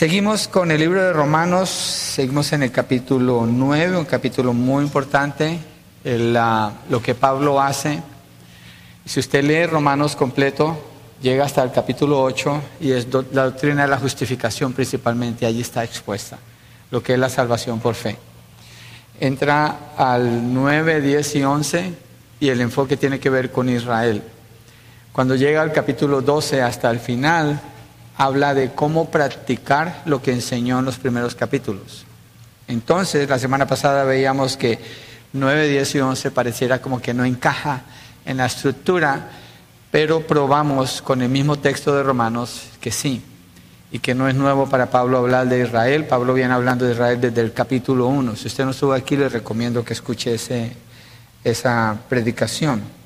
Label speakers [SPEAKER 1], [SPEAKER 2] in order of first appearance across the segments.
[SPEAKER 1] Seguimos con el libro de Romanos, seguimos en el capítulo 9, un capítulo muy importante, lo que Pablo hace. Si usted lee Romanos completo, llega hasta el capítulo 8 y es la doctrina de la justificación principalmente, allí está expuesta, lo que es la salvación por fe. Entra al 9, 10 y 11 y el enfoque tiene que ver con Israel. Cuando llega al capítulo 12 hasta el final, habla de cómo practicar lo que enseñó en los primeros capítulos. Entonces, la semana pasada veíamos que 9, 10 y 11 pareciera como que no encaja en la estructura, pero probamos con el mismo texto de Romanos que sí, y que no es nuevo para Pablo hablar de Israel. Pablo viene hablando de Israel desde el capítulo 1. Si usted no estuvo aquí, le recomiendo que escuche esa predicación.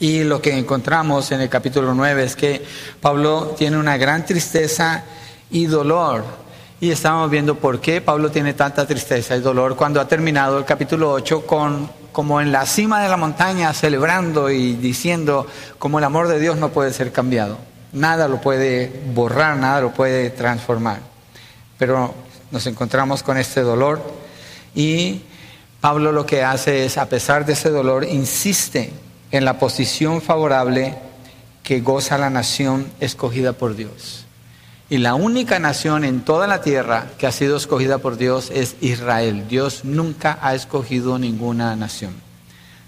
[SPEAKER 1] Y lo que encontramos en el capítulo 9 es que Pablo tiene una gran tristeza y dolor. Y estamos viendo por qué Pablo tiene tanta tristeza y dolor cuando ha terminado el capítulo 8 con como en la cima de la montaña celebrando y diciendo como el amor de Dios no puede ser cambiado. Nada lo puede borrar, nada lo puede transformar. Pero nos encontramos con este dolor y Pablo lo que hace es, a pesar de ese dolor, insiste en la posición favorable que goza la nación escogida por Dios. Y la única nación en toda la tierra que ha sido escogida por Dios es Israel. Dios nunca ha escogido ninguna nación.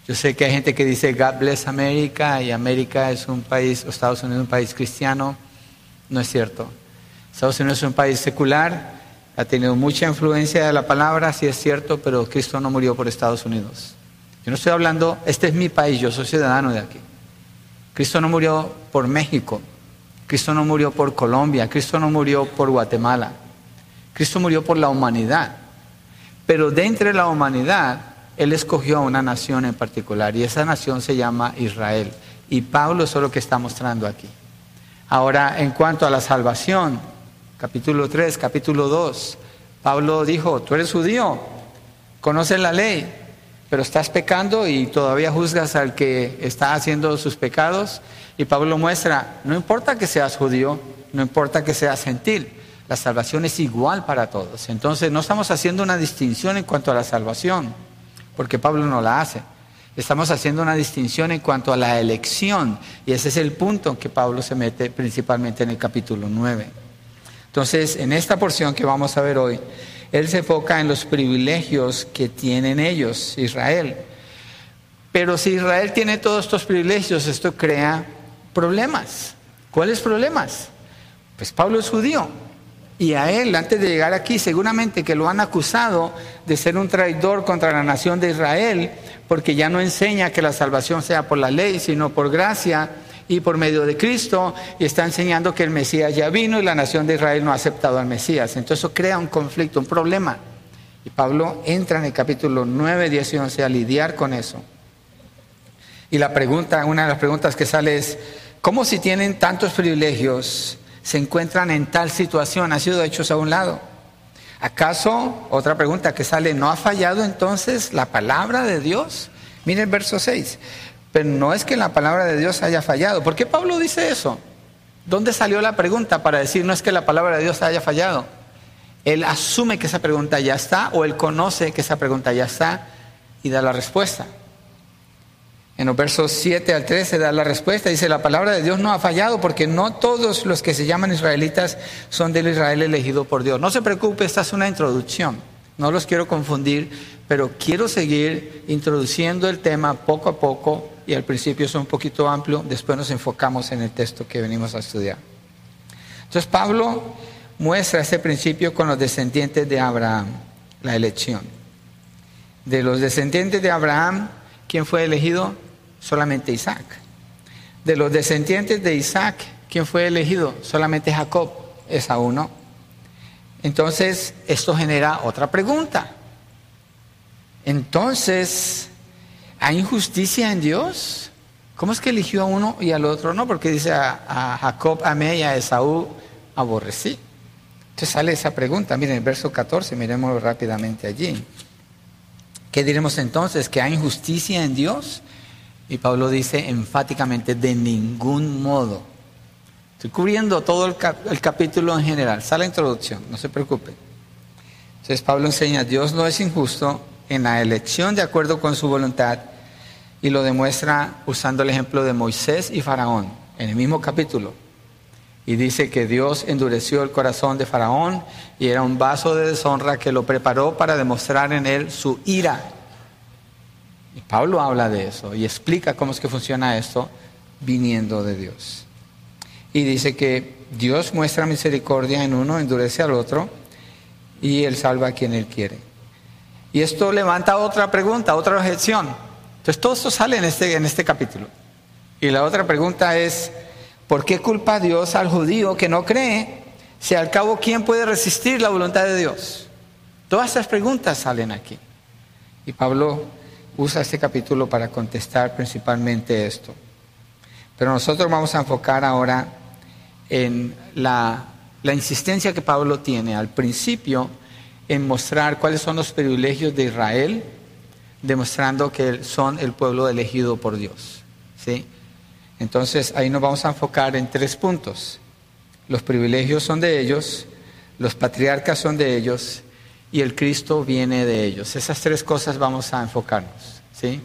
[SPEAKER 1] Yo sé que hay gente que dice God bless America y América es un país, Estados Unidos es un país cristiano. No es cierto. Estados Unidos es un país secular, ha tenido mucha influencia de la palabra, sí es cierto, pero Cristo no murió por Estados Unidos. Yo no estoy hablando, este es mi país, yo soy ciudadano de aquí. Cristo no murió por México, Cristo no murió por Colombia, Cristo no murió por Guatemala, Cristo murió por la humanidad. Pero de la humanidad, Él escogió a una nación en particular y esa nación se llama Israel. Y Pablo es lo que está mostrando aquí. Ahora, en cuanto a la salvación, capítulo 3, capítulo 2, Pablo dijo, tú eres judío, conoces la ley, pero estás pecando y todavía juzgas al que está haciendo sus pecados. Y Pablo muestra, no importa que seas judío, no importa que seas gentil, la salvación es igual para todos. Entonces no estamos haciendo una distinción en cuanto a la salvación, porque Pablo no la hace. Estamos haciendo una distinción en cuanto a la elección, y ese es el punto en que Pablo se mete principalmente en el capítulo 9. Entonces, en esta porción que vamos a ver hoy, él se enfoca en los privilegios que tienen ellos, Israel. Pero si Israel tiene todos estos privilegios, esto crea problemas. ¿Cuáles problemas? Pues Pablo es judío. Y a él, antes de llegar aquí, seguramente que lo han acusado de ser un traidor contra la nación de Israel, porque ya no enseña que la salvación sea por la ley, sino por gracia y por medio de Cristo y está enseñando que el Mesías ya vino y la nación de Israel no ha aceptado al Mesías. Entonces eso crea un conflicto, un problema. Y Pablo entra en el capítulo 9, 10 y 11 a lidiar con eso. Y la pregunta, una de las preguntas que sale es, ¿cómo si tienen tantos privilegios se encuentran en tal situación? ¿Ha sido hechos a un lado? ¿Acaso, otra pregunta que sale, ¿no ha fallado entonces la palabra de Dios? Mire el verso 6. Pero no es que la palabra de Dios haya fallado. ¿Por qué Pablo dice eso? ¿Dónde salió la pregunta para decir no es que la palabra de Dios haya fallado? Él asume que esa pregunta ya está o él conoce que esa pregunta ya está y da la respuesta. En los versos 7 al 13 da la respuesta. Dice, la palabra de Dios no ha fallado porque no todos los que se llaman israelitas son del Israel elegido por Dios. No se preocupe, esta es una introducción. No los quiero confundir, pero quiero seguir introduciendo el tema poco a poco y al principio es un poquito amplio, después nos enfocamos en el texto que venimos a estudiar. Entonces Pablo muestra ese principio con los descendientes de Abraham, la elección. De los descendientes de Abraham, ¿quién fue elegido? Solamente Isaac. De los descendientes de Isaac, ¿quién fue elegido? Solamente Jacob, a uno. Entonces, esto genera otra pregunta. Entonces, ¿Hay injusticia en Dios? ¿Cómo es que eligió a uno y al otro no? Porque dice a, Jacob amé y a Esaú aborrecí. Entonces sale esa pregunta. Miren, el verso 14, miremos rápidamente allí. ¿Qué diremos entonces? ¿Que hay injusticia en Dios? Y Pablo dice enfáticamente, de ningún modo. Estoy cubriendo todo el, capítulo en general. Sale la introducción, no se preocupe. Entonces Pablo enseña, Dios no es injusto en la elección de acuerdo con su voluntad y lo demuestra usando el ejemplo de Moisés y Faraón en el mismo capítulo. Y dice que Dios endureció el corazón de Faraón y era un vaso de deshonra que lo preparó para demostrar en él su ira. Y Pablo habla de eso y explica cómo es que funciona esto viniendo de Dios. Y dice que Dios muestra misericordia en uno, endurece al otro y él salva a quien él quiere. Y esto levanta otra pregunta, otra objeción. Entonces todo esto sale en este, en este capítulo. Y la otra pregunta es, ¿por qué culpa a Dios al judío que no cree? Si al cabo, ¿quién puede resistir la voluntad de Dios? Todas estas preguntas salen aquí. Y Pablo usa este capítulo para contestar principalmente esto. Pero nosotros vamos a enfocar ahora en la, la insistencia que Pablo tiene al principio en mostrar cuáles son los privilegios de Israel, demostrando que son el pueblo elegido por Dios. ¿sí? Entonces ahí nos vamos a enfocar en tres puntos. Los privilegios son de ellos, los patriarcas son de ellos y el Cristo viene de ellos. Esas tres cosas vamos a enfocarnos. ¿sí?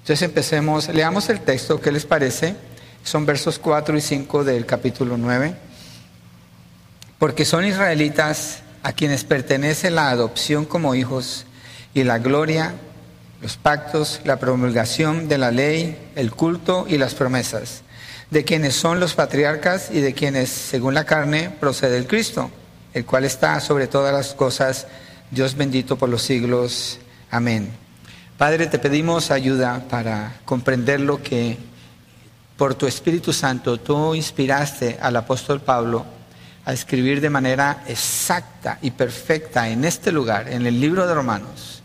[SPEAKER 1] Entonces empecemos, leamos el texto, ¿qué les parece? Son versos 4 y 5 del capítulo 9. Porque son israelitas a quienes pertenece la adopción como hijos y la gloria los pactos, la promulgación de la ley, el culto y las promesas, de quienes son los patriarcas y de quienes, según la carne, procede el Cristo, el cual está sobre todas las cosas, Dios bendito por los siglos. Amén. Padre, te pedimos ayuda para comprender lo que por tu Espíritu Santo tú inspiraste al apóstol Pablo a escribir de manera exacta y perfecta en este lugar, en el libro de Romanos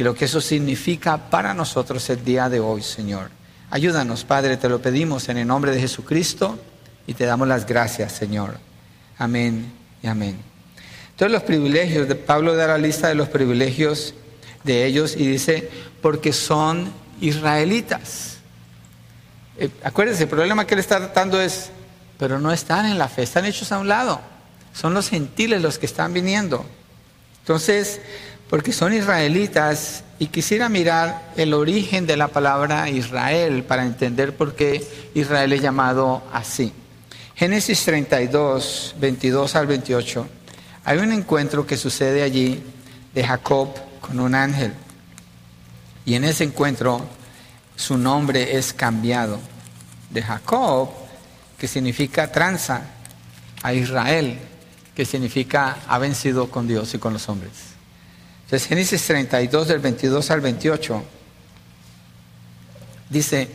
[SPEAKER 1] y lo que eso significa para nosotros el día de hoy, Señor. Ayúdanos, Padre, te lo pedimos en el nombre de Jesucristo y te damos las gracias, Señor. Amén y amén. Entonces los privilegios, de Pablo da la lista de los privilegios de ellos y dice, porque son israelitas. Eh, acuérdense, el problema que él está tratando es, pero no están en la fe, están hechos a un lado. Son los gentiles los que están viniendo. Entonces, porque son israelitas y quisiera mirar el origen de la palabra Israel para entender por qué Israel es llamado así. Génesis 32, 22 al 28, hay un encuentro que sucede allí de Jacob con un ángel. Y en ese encuentro su nombre es cambiado de Jacob, que significa tranza, a Israel, que significa ha vencido con Dios y con los hombres. Entonces, Génesis 32, del 22 al 28, dice,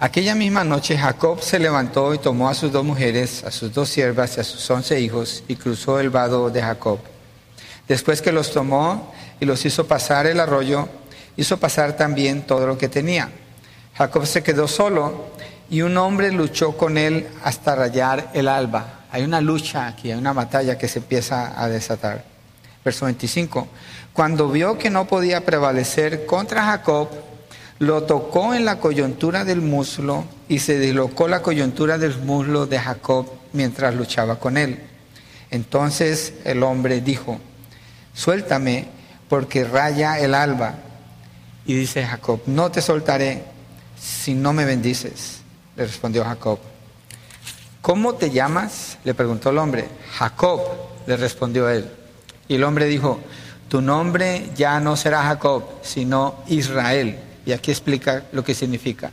[SPEAKER 1] aquella misma noche Jacob se levantó y tomó a sus dos mujeres, a sus dos siervas y a sus once hijos y cruzó el vado de Jacob. Después que los tomó y los hizo pasar el arroyo, hizo pasar también todo lo que tenía. Jacob se quedó solo y un hombre luchó con él hasta rayar el alba. Hay una lucha aquí, hay una batalla que se empieza a desatar. Verso 25. Cuando vio que no podía prevalecer contra Jacob, lo tocó en la coyuntura del muslo y se dislocó la coyuntura del muslo de Jacob mientras luchaba con él. Entonces el hombre dijo, suéltame porque raya el alba. Y dice Jacob, no te soltaré si no me bendices. Le respondió Jacob. ¿Cómo te llamas? Le preguntó el hombre. Jacob, le respondió él. Y el hombre dijo, tu nombre ya no será Jacob, sino Israel. Y aquí explica lo que significa.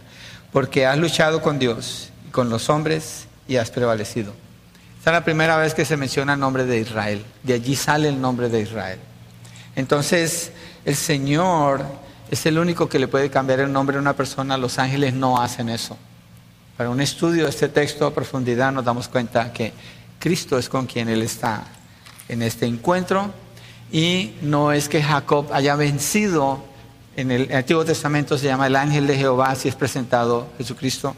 [SPEAKER 1] Porque has luchado con Dios y con los hombres y has prevalecido. Esta es la primera vez que se menciona el nombre de Israel. De allí sale el nombre de Israel. Entonces, el Señor es el único que le puede cambiar el nombre a una persona. Los ángeles no hacen eso. Para un estudio de este texto a profundidad nos damos cuenta que Cristo es con quien Él está en este encuentro y no es que Jacob haya vencido, en el Antiguo Testamento se llama el ángel de Jehová, así es presentado Jesucristo,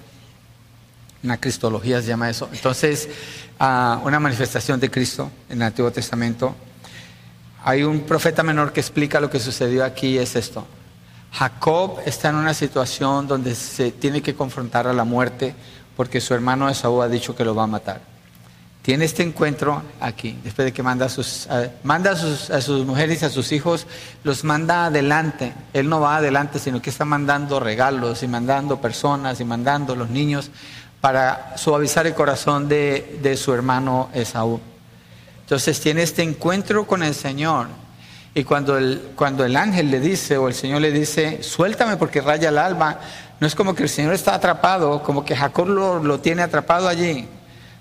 [SPEAKER 1] en la cristología se llama eso. Entonces, ah, una manifestación de Cristo en el Antiguo Testamento. Hay un profeta menor que explica lo que sucedió aquí, es esto. Jacob está en una situación donde se tiene que confrontar a la muerte porque su hermano Esaú ha dicho que lo va a matar. Tiene este encuentro aquí, después de que manda a sus, manda a sus, a sus mujeres y a sus hijos, los manda adelante. Él no va adelante, sino que está mandando regalos y mandando personas y mandando los niños para suavizar el corazón de, de su hermano Esaú. Entonces tiene este encuentro con el Señor. Y cuando el, cuando el ángel le dice o el Señor le dice, suéltame porque raya el alma, no es como que el Señor está atrapado, como que Jacob lo, lo tiene atrapado allí.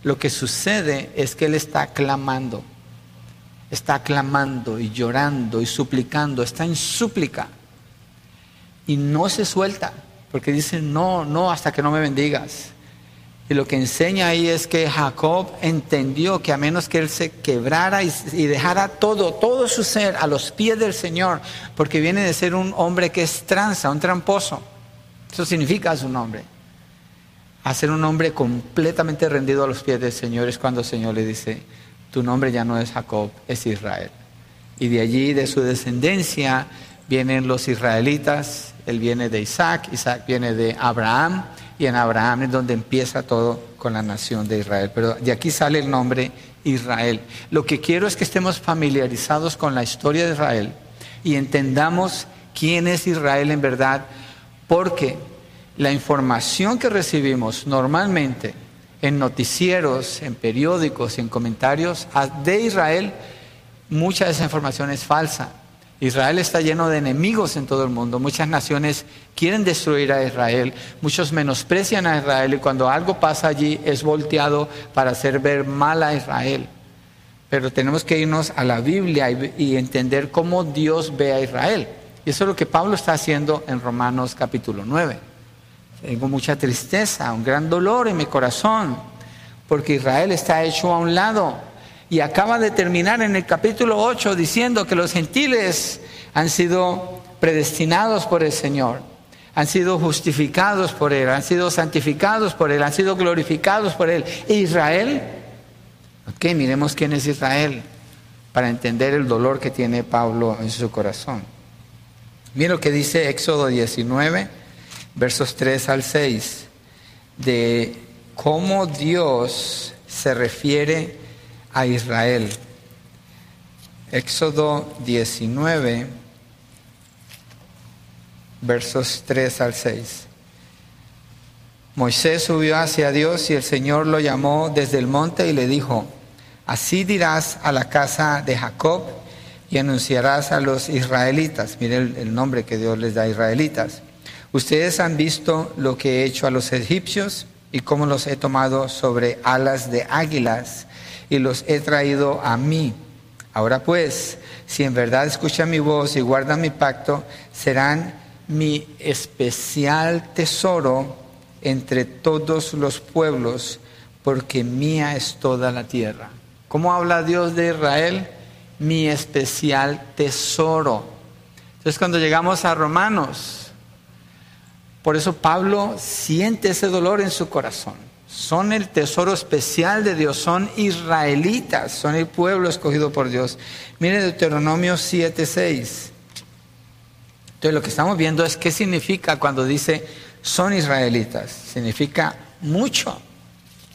[SPEAKER 1] Lo que sucede es que él está clamando, está clamando y llorando y suplicando, está en súplica y no se suelta, porque dice, no, no, hasta que no me bendigas. Y lo que enseña ahí es que Jacob entendió que a menos que él se quebrara y, dejara todo, todo su ser a los pies del Señor, porque viene de ser un hombre que es tranza, un tramposo. Eso significa su nombre a ser un hombre completamente rendido a los pies del Señor es cuando el Señor le dice, tu nombre ya no es Jacob, es Israel. Y de allí, de su descendencia, vienen los israelitas, él viene de Isaac, Isaac viene de Abraham, y en Abraham es donde empieza todo con la nación de Israel. Pero de aquí sale el nombre Israel. Lo que quiero es que estemos familiarizados con la historia de Israel y entendamos quién es Israel en verdad, porque la información que recibimos normalmente en noticieros, en periódicos en comentarios de Israel, mucha de esa información es falsa. Israel está lleno de enemigos en todo el mundo. Muchas naciones quieren destruir a Israel, muchos menosprecian a Israel y cuando algo pasa allí es volteado para hacer ver mal a Israel. Pero tenemos que irnos a la Biblia y, entender cómo Dios ve a Israel. Y eso es lo que Pablo está haciendo en Romanos capítulo 9. Tengo mucha tristeza, un gran dolor en mi corazón, porque Israel está hecho a un lado. Y acaba de terminar en el capítulo 8 diciendo que los gentiles han sido predestinados por el Señor, han sido justificados por Él, han sido santificados por Él, han sido glorificados por Él. Israel? Ok, miremos quién es Israel para entender el dolor que tiene Pablo en su corazón. Mira lo que dice Éxodo 19 versos 3 al 6, de cómo Dios se refiere a Israel. Éxodo 19, versos 3 al 6. Moisés subió hacia Dios y el Señor lo llamó desde el monte y le dijo, así dirás a la casa de Jacob y anunciarás a los israelitas. Mire el, el nombre que Dios les da a israelitas. Ustedes han visto lo que he hecho a los egipcios y cómo los he tomado sobre alas de águilas y los he traído a mí. Ahora pues, si en verdad escuchan mi voz y guardan mi pacto, serán mi especial tesoro entre todos los pueblos, porque mía es toda la tierra. ¿Cómo habla Dios de Israel? Mi especial tesoro. Entonces cuando llegamos a Romanos, por eso Pablo siente ese dolor en su corazón. Son el tesoro especial de Dios, son israelitas, son el pueblo escogido por Dios. Mire Deuteronomio 7:6. Entonces lo que estamos viendo es qué significa cuando dice son israelitas. Significa mucho,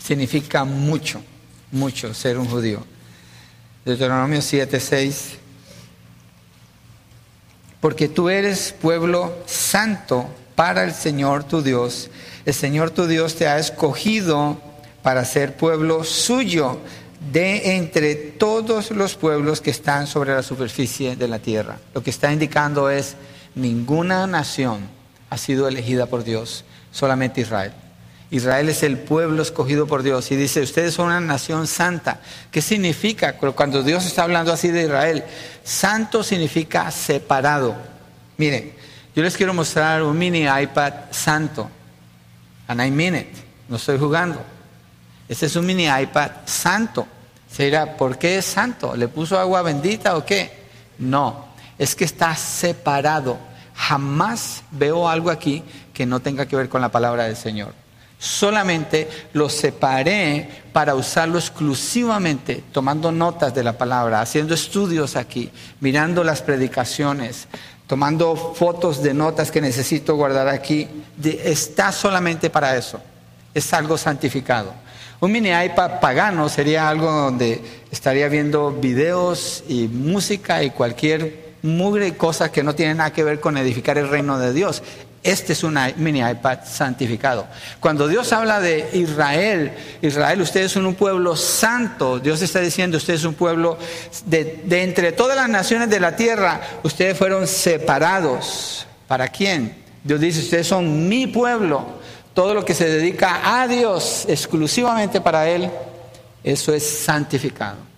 [SPEAKER 1] significa mucho, mucho ser un judío. Deuteronomio 7:6. Porque tú eres pueblo santo para el Señor tu Dios. El Señor tu Dios te ha escogido para ser pueblo suyo de entre todos los pueblos que están sobre la superficie de la tierra. Lo que está indicando es ninguna nación ha sido elegida por Dios, solamente Israel. Israel es el pueblo escogido por Dios y dice, ustedes son una nación santa. ¿Qué significa cuando Dios está hablando así de Israel? Santo significa separado. Miren, yo les quiero mostrar un mini iPad santo. And I mean it. No estoy jugando. Este es un mini iPad santo. Se dirá, ¿por qué es santo? ¿Le puso agua bendita o qué? No, es que está separado. Jamás veo algo aquí que no tenga que ver con la palabra del Señor. Solamente lo separé para usarlo exclusivamente, tomando notas de la palabra, haciendo estudios aquí, mirando las predicaciones, tomando fotos de notas que necesito guardar aquí, está solamente para eso. Es algo santificado. Un mini iPad pagano sería algo donde estaría viendo videos y música y cualquier mugre cosa que no tiene nada que ver con edificar el reino de Dios. Este es un mini iPad santificado. Cuando Dios habla de Israel, Israel, ustedes son un pueblo santo. Dios está diciendo, ustedes son un pueblo de, de entre todas las naciones de la tierra, ustedes fueron separados. ¿Para quién? Dios dice, ustedes son mi pueblo todo lo que se dedica a Dios exclusivamente para Él, eso es santificado.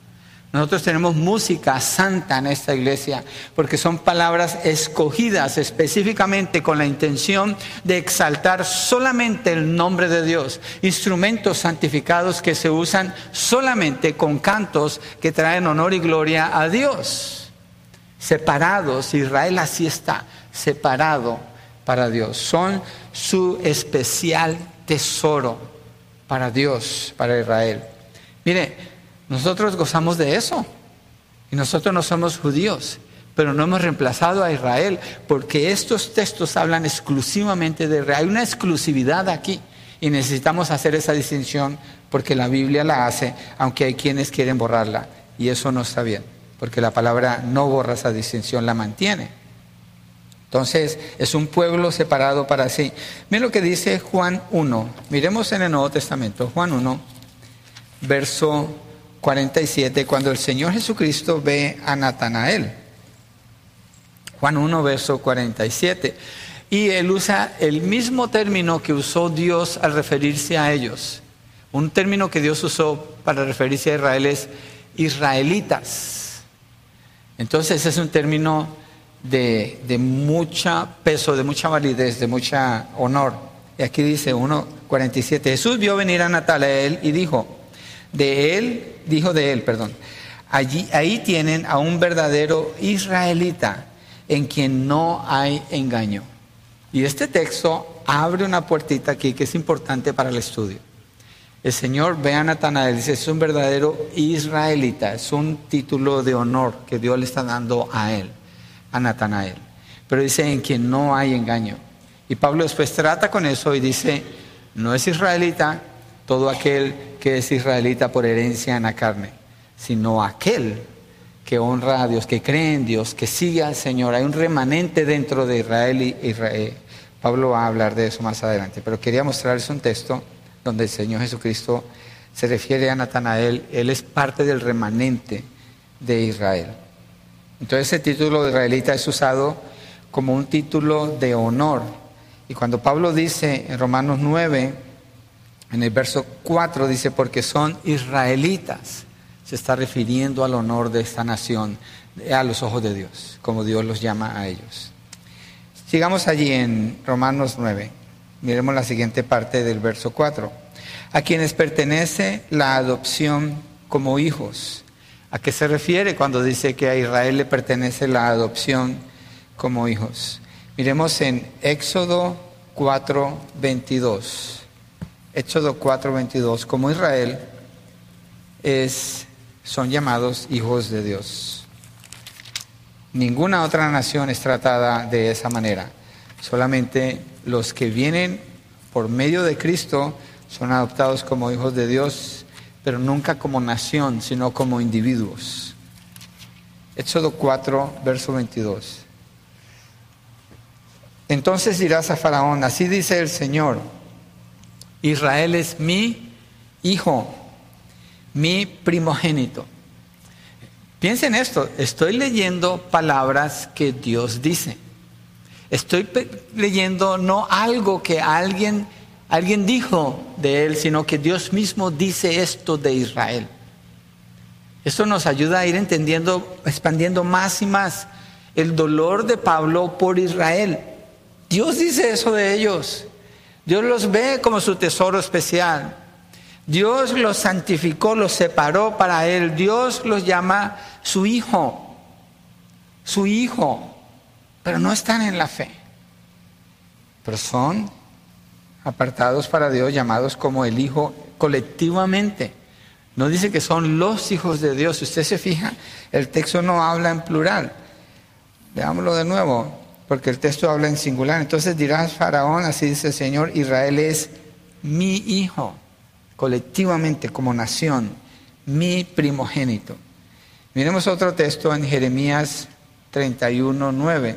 [SPEAKER 1] Nosotros tenemos música santa en esta iglesia porque son palabras escogidas específicamente con la intención de exaltar solamente el nombre de Dios. Instrumentos santificados que se usan solamente con cantos que traen honor y gloria a Dios. Separados, Israel así está, separado para Dios. Son su especial tesoro para Dios, para Israel. Mire, nosotros gozamos de eso. Y nosotros no somos judíos, pero no hemos reemplazado a Israel, porque estos textos hablan exclusivamente de Israel. Hay una exclusividad aquí y necesitamos hacer esa distinción porque la Biblia la hace, aunque hay quienes quieren borrarla. Y eso no está bien, porque la palabra no borra esa distinción, la mantiene. Entonces, es un pueblo separado para sí. Miren lo que dice Juan 1. Miremos en el Nuevo Testamento, Juan 1, verso 47, cuando el Señor Jesucristo ve a Natanael. Juan 1, verso 47. Y él usa el mismo término que usó Dios al referirse a ellos. Un término que Dios usó para referirse a Israel es israelitas. Entonces es un término de, de mucha peso, de mucha validez, de mucha honor. Y aquí dice 1.47, Jesús vio venir a Natanael y dijo, de él, dijo de él, perdón, allí, ahí tienen a un verdadero israelita en quien no hay engaño. Y este texto abre una puertita aquí que es importante para el estudio. El Señor ve a Natanael y dice, es un verdadero israelita, es un título de honor que Dios le está dando a él a Natanael. Pero dice en quien no hay engaño. Y Pablo después trata con eso y dice, no es israelita todo aquel que es israelita por herencia en la carne, sino aquel que honra a Dios, que cree en Dios, que sigue al Señor. Hay un remanente dentro de Israel y. Pablo va a hablar de eso más adelante, pero quería mostrarles un texto donde el Señor Jesucristo se refiere a Natanael, él es parte del remanente de Israel. Entonces ese título de israelita es usado como un título de honor. Y cuando Pablo dice en Romanos 9, en el verso 4, dice, porque son israelitas, se está refiriendo al honor de esta nación a los ojos de Dios, como Dios los llama a ellos. Sigamos allí en Romanos 9. Miremos la siguiente parte del verso 4. A quienes pertenece la adopción como hijos ¿A qué se refiere cuando dice que a Israel le pertenece la adopción como hijos? Miremos en Éxodo 4:22. Éxodo 4:22. Como Israel es, son llamados hijos de Dios. Ninguna otra nación es tratada de esa manera. Solamente los que vienen por medio de Cristo son adoptados como hijos de Dios pero nunca como nación, sino como individuos. Éxodo 4, verso 22. Entonces dirás a Faraón, así dice el Señor, Israel es mi hijo, mi primogénito. Piensen esto, estoy leyendo palabras que Dios dice. Estoy leyendo no algo que alguien alguien dijo de él, sino que Dios mismo dice esto de Israel. Esto nos ayuda a ir entendiendo, expandiendo más y más el dolor de Pablo por Israel. Dios dice eso de ellos. Dios los ve como su tesoro especial. Dios los santificó, los separó para Él. Dios los llama su hijo, su hijo, pero no están en la fe. Pero son apartados para Dios, llamados como el Hijo colectivamente. No dice que son los hijos de Dios. Si usted se fija, el texto no habla en plural. Veámoslo de nuevo, porque el texto habla en singular. Entonces dirás Faraón, así dice el Señor, Israel es mi hijo. colectivamente como nación, mi primogénito. Miremos otro texto en Jeremías 31, 9.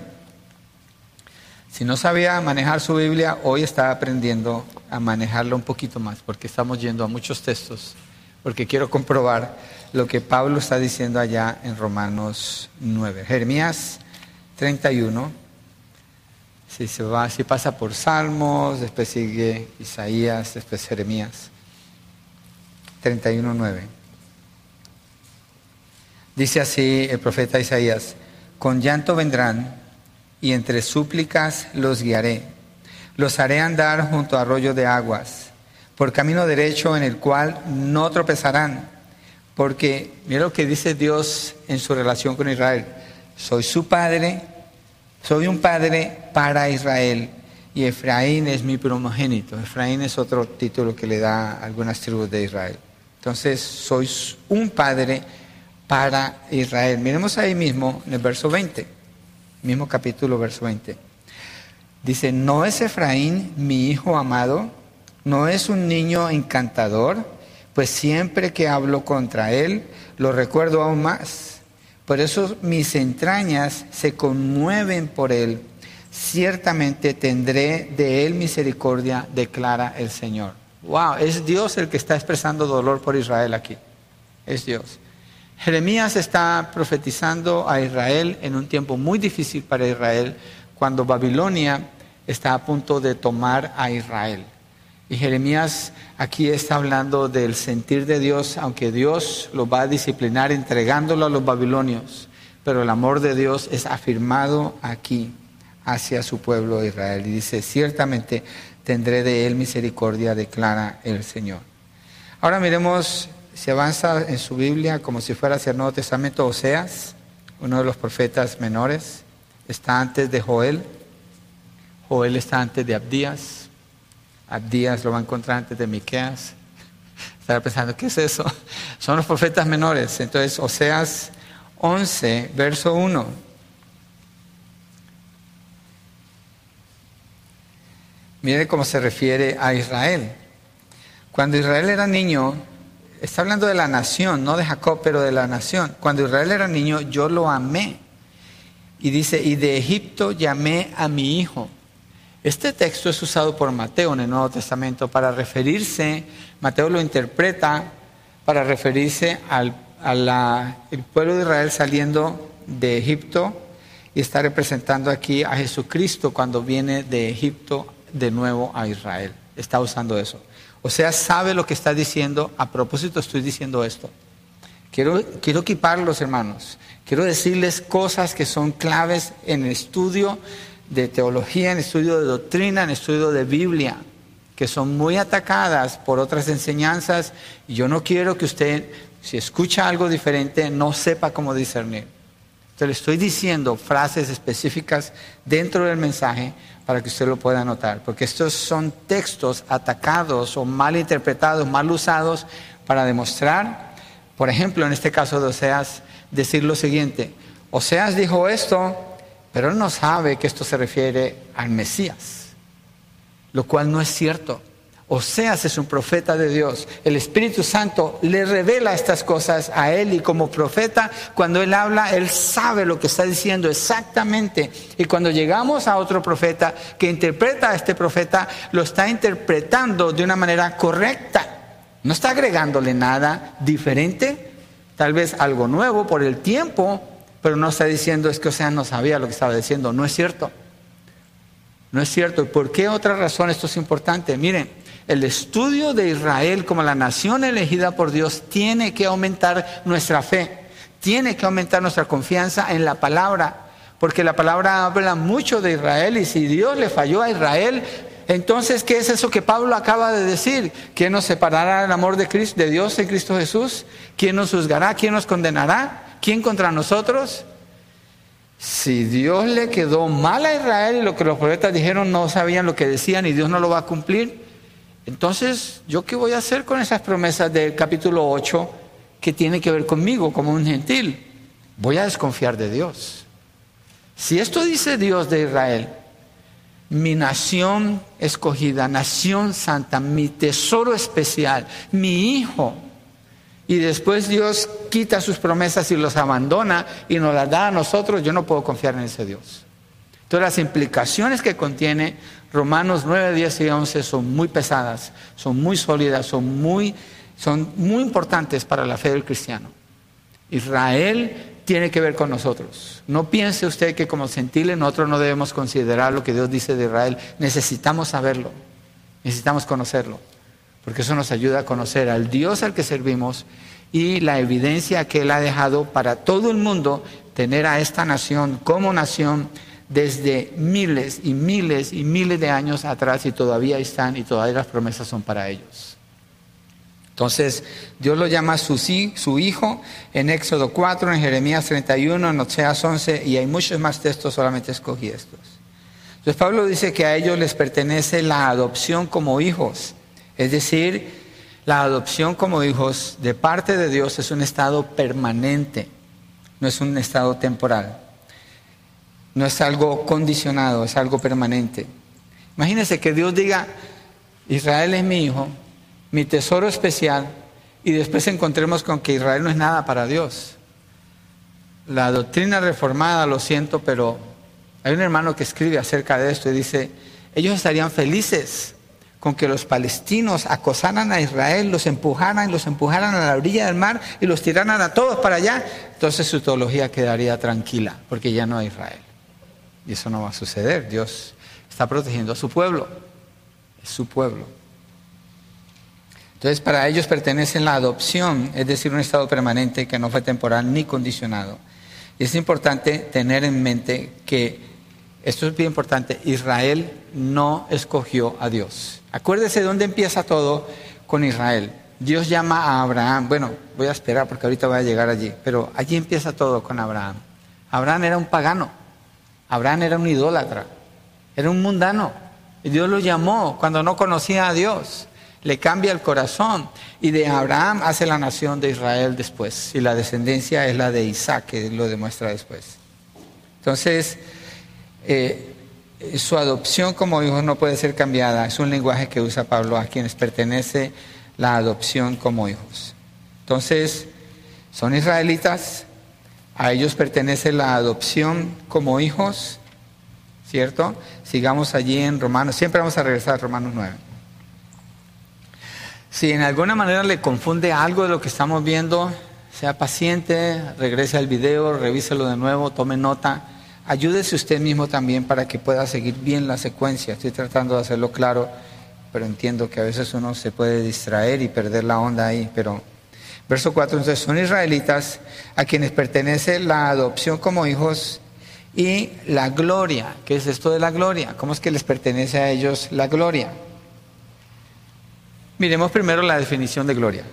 [SPEAKER 1] Si no sabía manejar su Biblia, hoy está aprendiendo a manejarlo un poquito más, porque estamos yendo a muchos textos, porque quiero comprobar lo que Pablo está diciendo allá en Romanos 9. Jeremías 31, si pasa por Salmos, después sigue Isaías, después Jeremías 31, 9. Dice así el profeta Isaías, con llanto vendrán y entre súplicas los guiaré. Los haré andar junto a arroyo de aguas, por camino derecho en el cual no tropezarán. Porque mira lo que dice Dios en su relación con Israel. Soy su padre, soy un padre para Israel y Efraín es mi primogénito. Efraín es otro título que le da algunas tribus de Israel. Entonces, soy un padre para Israel. Miremos ahí mismo en el verso 20, mismo capítulo, verso 20. Dice, ¿no es Efraín mi hijo amado? ¿No es un niño encantador? Pues siempre que hablo contra él, lo recuerdo aún más. Por eso mis entrañas se conmueven por él. Ciertamente tendré de él misericordia, declara el Señor. Wow, es Dios el que está expresando dolor por Israel aquí. Es Dios. Jeremías está profetizando a Israel en un tiempo muy difícil para Israel, cuando Babilonia está a punto de tomar a Israel. Y Jeremías aquí está hablando del sentir de Dios, aunque Dios lo va a disciplinar entregándolo a los babilonios, pero el amor de Dios es afirmado aquí hacia su pueblo Israel. Y dice, ciertamente tendré de él misericordia, declara el Señor. Ahora miremos se avanza en su Biblia como si fuera hacia el Nuevo Testamento, Oseas, uno de los profetas menores, está antes de Joel, Joel está antes de Abdías, Abdías lo va a encontrar antes de Miqueas. Estaba pensando, ¿qué es eso? Son los profetas menores. Entonces, Oseas 11, verso 1. Mire cómo se refiere a Israel. Cuando Israel era niño, está hablando de la nación, no de Jacob, pero de la nación. Cuando Israel era niño, yo lo amé. Y dice, y de Egipto llamé a mi hijo. Este texto es usado por Mateo en el Nuevo Testamento para referirse, Mateo lo interpreta para referirse al el pueblo de Israel saliendo de Egipto y está representando aquí a Jesucristo cuando viene de Egipto de nuevo a Israel. Está usando eso. O sea, sabe lo que está diciendo. A propósito, estoy diciendo esto. Quiero, quiero equiparlos, hermanos. Quiero decirles cosas que son claves en el estudio de teología, en estudio de doctrina, en estudio de Biblia, que son muy atacadas por otras enseñanzas. Y yo no quiero que usted, si escucha algo diferente, no sepa cómo discernir. Entonces le estoy diciendo frases específicas dentro del mensaje para que usted lo pueda notar, porque estos son textos atacados o mal interpretados, mal usados para demostrar, por ejemplo, en este caso de Oseas, decir lo siguiente, Oseas dijo esto, pero él no sabe que esto se refiere al Mesías, lo cual no es cierto. Oseas es un profeta de Dios. El Espíritu Santo le revela estas cosas a él y como profeta, cuando él habla, él sabe lo que está diciendo exactamente. Y cuando llegamos a otro profeta que interpreta a este profeta, lo está interpretando de una manera correcta. No está agregándole nada diferente, tal vez algo nuevo por el tiempo, pero no está diciendo es que Oseas no sabía lo que estaba diciendo. No es cierto. No es cierto. ¿Y por qué otra razón esto es importante? Miren, el estudio de Israel como la nación elegida por Dios tiene que aumentar nuestra fe, tiene que aumentar nuestra confianza en la palabra, porque la palabra habla mucho de Israel y si Dios le falló a Israel, entonces, ¿qué es eso que Pablo acaba de decir? ¿Quién nos separará del amor de, Cristo, de Dios en Cristo Jesús? ¿Quién nos juzgará? ¿Quién nos condenará? ¿Quién contra nosotros? Si Dios le quedó mal a Israel y lo que los profetas dijeron no sabían lo que decían y Dios no lo va a cumplir, entonces, ¿yo qué voy a hacer con esas promesas del capítulo 8 que tiene que ver conmigo como un gentil? Voy a desconfiar de Dios. Si esto dice Dios de Israel, mi nación escogida, nación santa, mi tesoro especial, mi hijo. Y después Dios quita sus promesas y los abandona y nos las da a nosotros, yo no puedo confiar en ese Dios. Entonces las implicaciones que contiene Romanos 9, 10 y 11 son muy pesadas, son muy sólidas, son muy, son muy importantes para la fe del cristiano. Israel tiene que ver con nosotros. No piense usted que como gentiles nosotros no debemos considerar lo que Dios dice de Israel. Necesitamos saberlo, necesitamos conocerlo, porque eso nos ayuda a conocer al Dios al que servimos y la evidencia que Él ha dejado para todo el mundo tener a esta nación como nación desde miles y miles y miles de años atrás y todavía están y todavía las promesas son para ellos. Entonces, Dios lo llama su, su hijo en Éxodo 4, en Jeremías 31, en Oseas 11, y hay muchos más textos, solamente escogí estos. Entonces, Pablo dice que a ellos les pertenece la adopción como hijos, es decir, la adopción como hijos de parte de Dios es un estado permanente, no es un estado temporal, no es algo condicionado, es algo permanente. Imagínense que Dios diga, Israel es mi hijo, mi tesoro especial, y después encontremos con que Israel no es nada para Dios. La doctrina reformada, lo siento, pero hay un hermano que escribe acerca de esto y dice, ellos estarían felices con que los palestinos acosaran a Israel, los empujaran, los empujaran a la orilla del mar y los tiraran a todos para allá, entonces su teología quedaría tranquila, porque ya no hay Israel. Y eso no va a suceder. Dios está protegiendo a su pueblo. Es su pueblo. Entonces, para ellos pertenece la adopción, es decir, un estado permanente que no fue temporal ni condicionado. Y es importante tener en mente que, esto es bien importante, Israel no escogió a Dios. Acuérdese de dónde empieza todo con Israel. Dios llama a Abraham, bueno, voy a esperar porque ahorita voy a llegar allí, pero allí empieza todo con Abraham. Abraham era un pagano, Abraham era un idólatra, era un mundano. Y Dios lo llamó cuando no conocía a Dios le cambia el corazón y de Abraham hace la nación de Israel después y la descendencia es la de Isaac que lo demuestra después. Entonces, eh, su adopción como hijo no puede ser cambiada, es un lenguaje que usa Pablo a quienes pertenece la adopción como hijos. Entonces, son israelitas, a ellos pertenece la adopción como hijos, ¿cierto? Sigamos allí en Romanos, siempre vamos a regresar a Romanos 9. Si en alguna manera le confunde algo de lo que estamos viendo, sea paciente, regrese al video, revíselo de nuevo, tome nota. Ayúdese usted mismo también para que pueda seguir bien la secuencia. Estoy tratando de hacerlo claro, pero entiendo que a veces uno se puede distraer y perder la onda ahí. Pero verso 4, entonces son israelitas a quienes pertenece la adopción como hijos y la gloria. ¿Qué es esto de la gloria? ¿Cómo es que les pertenece a ellos la gloria? Miremos primero la definición de gloria.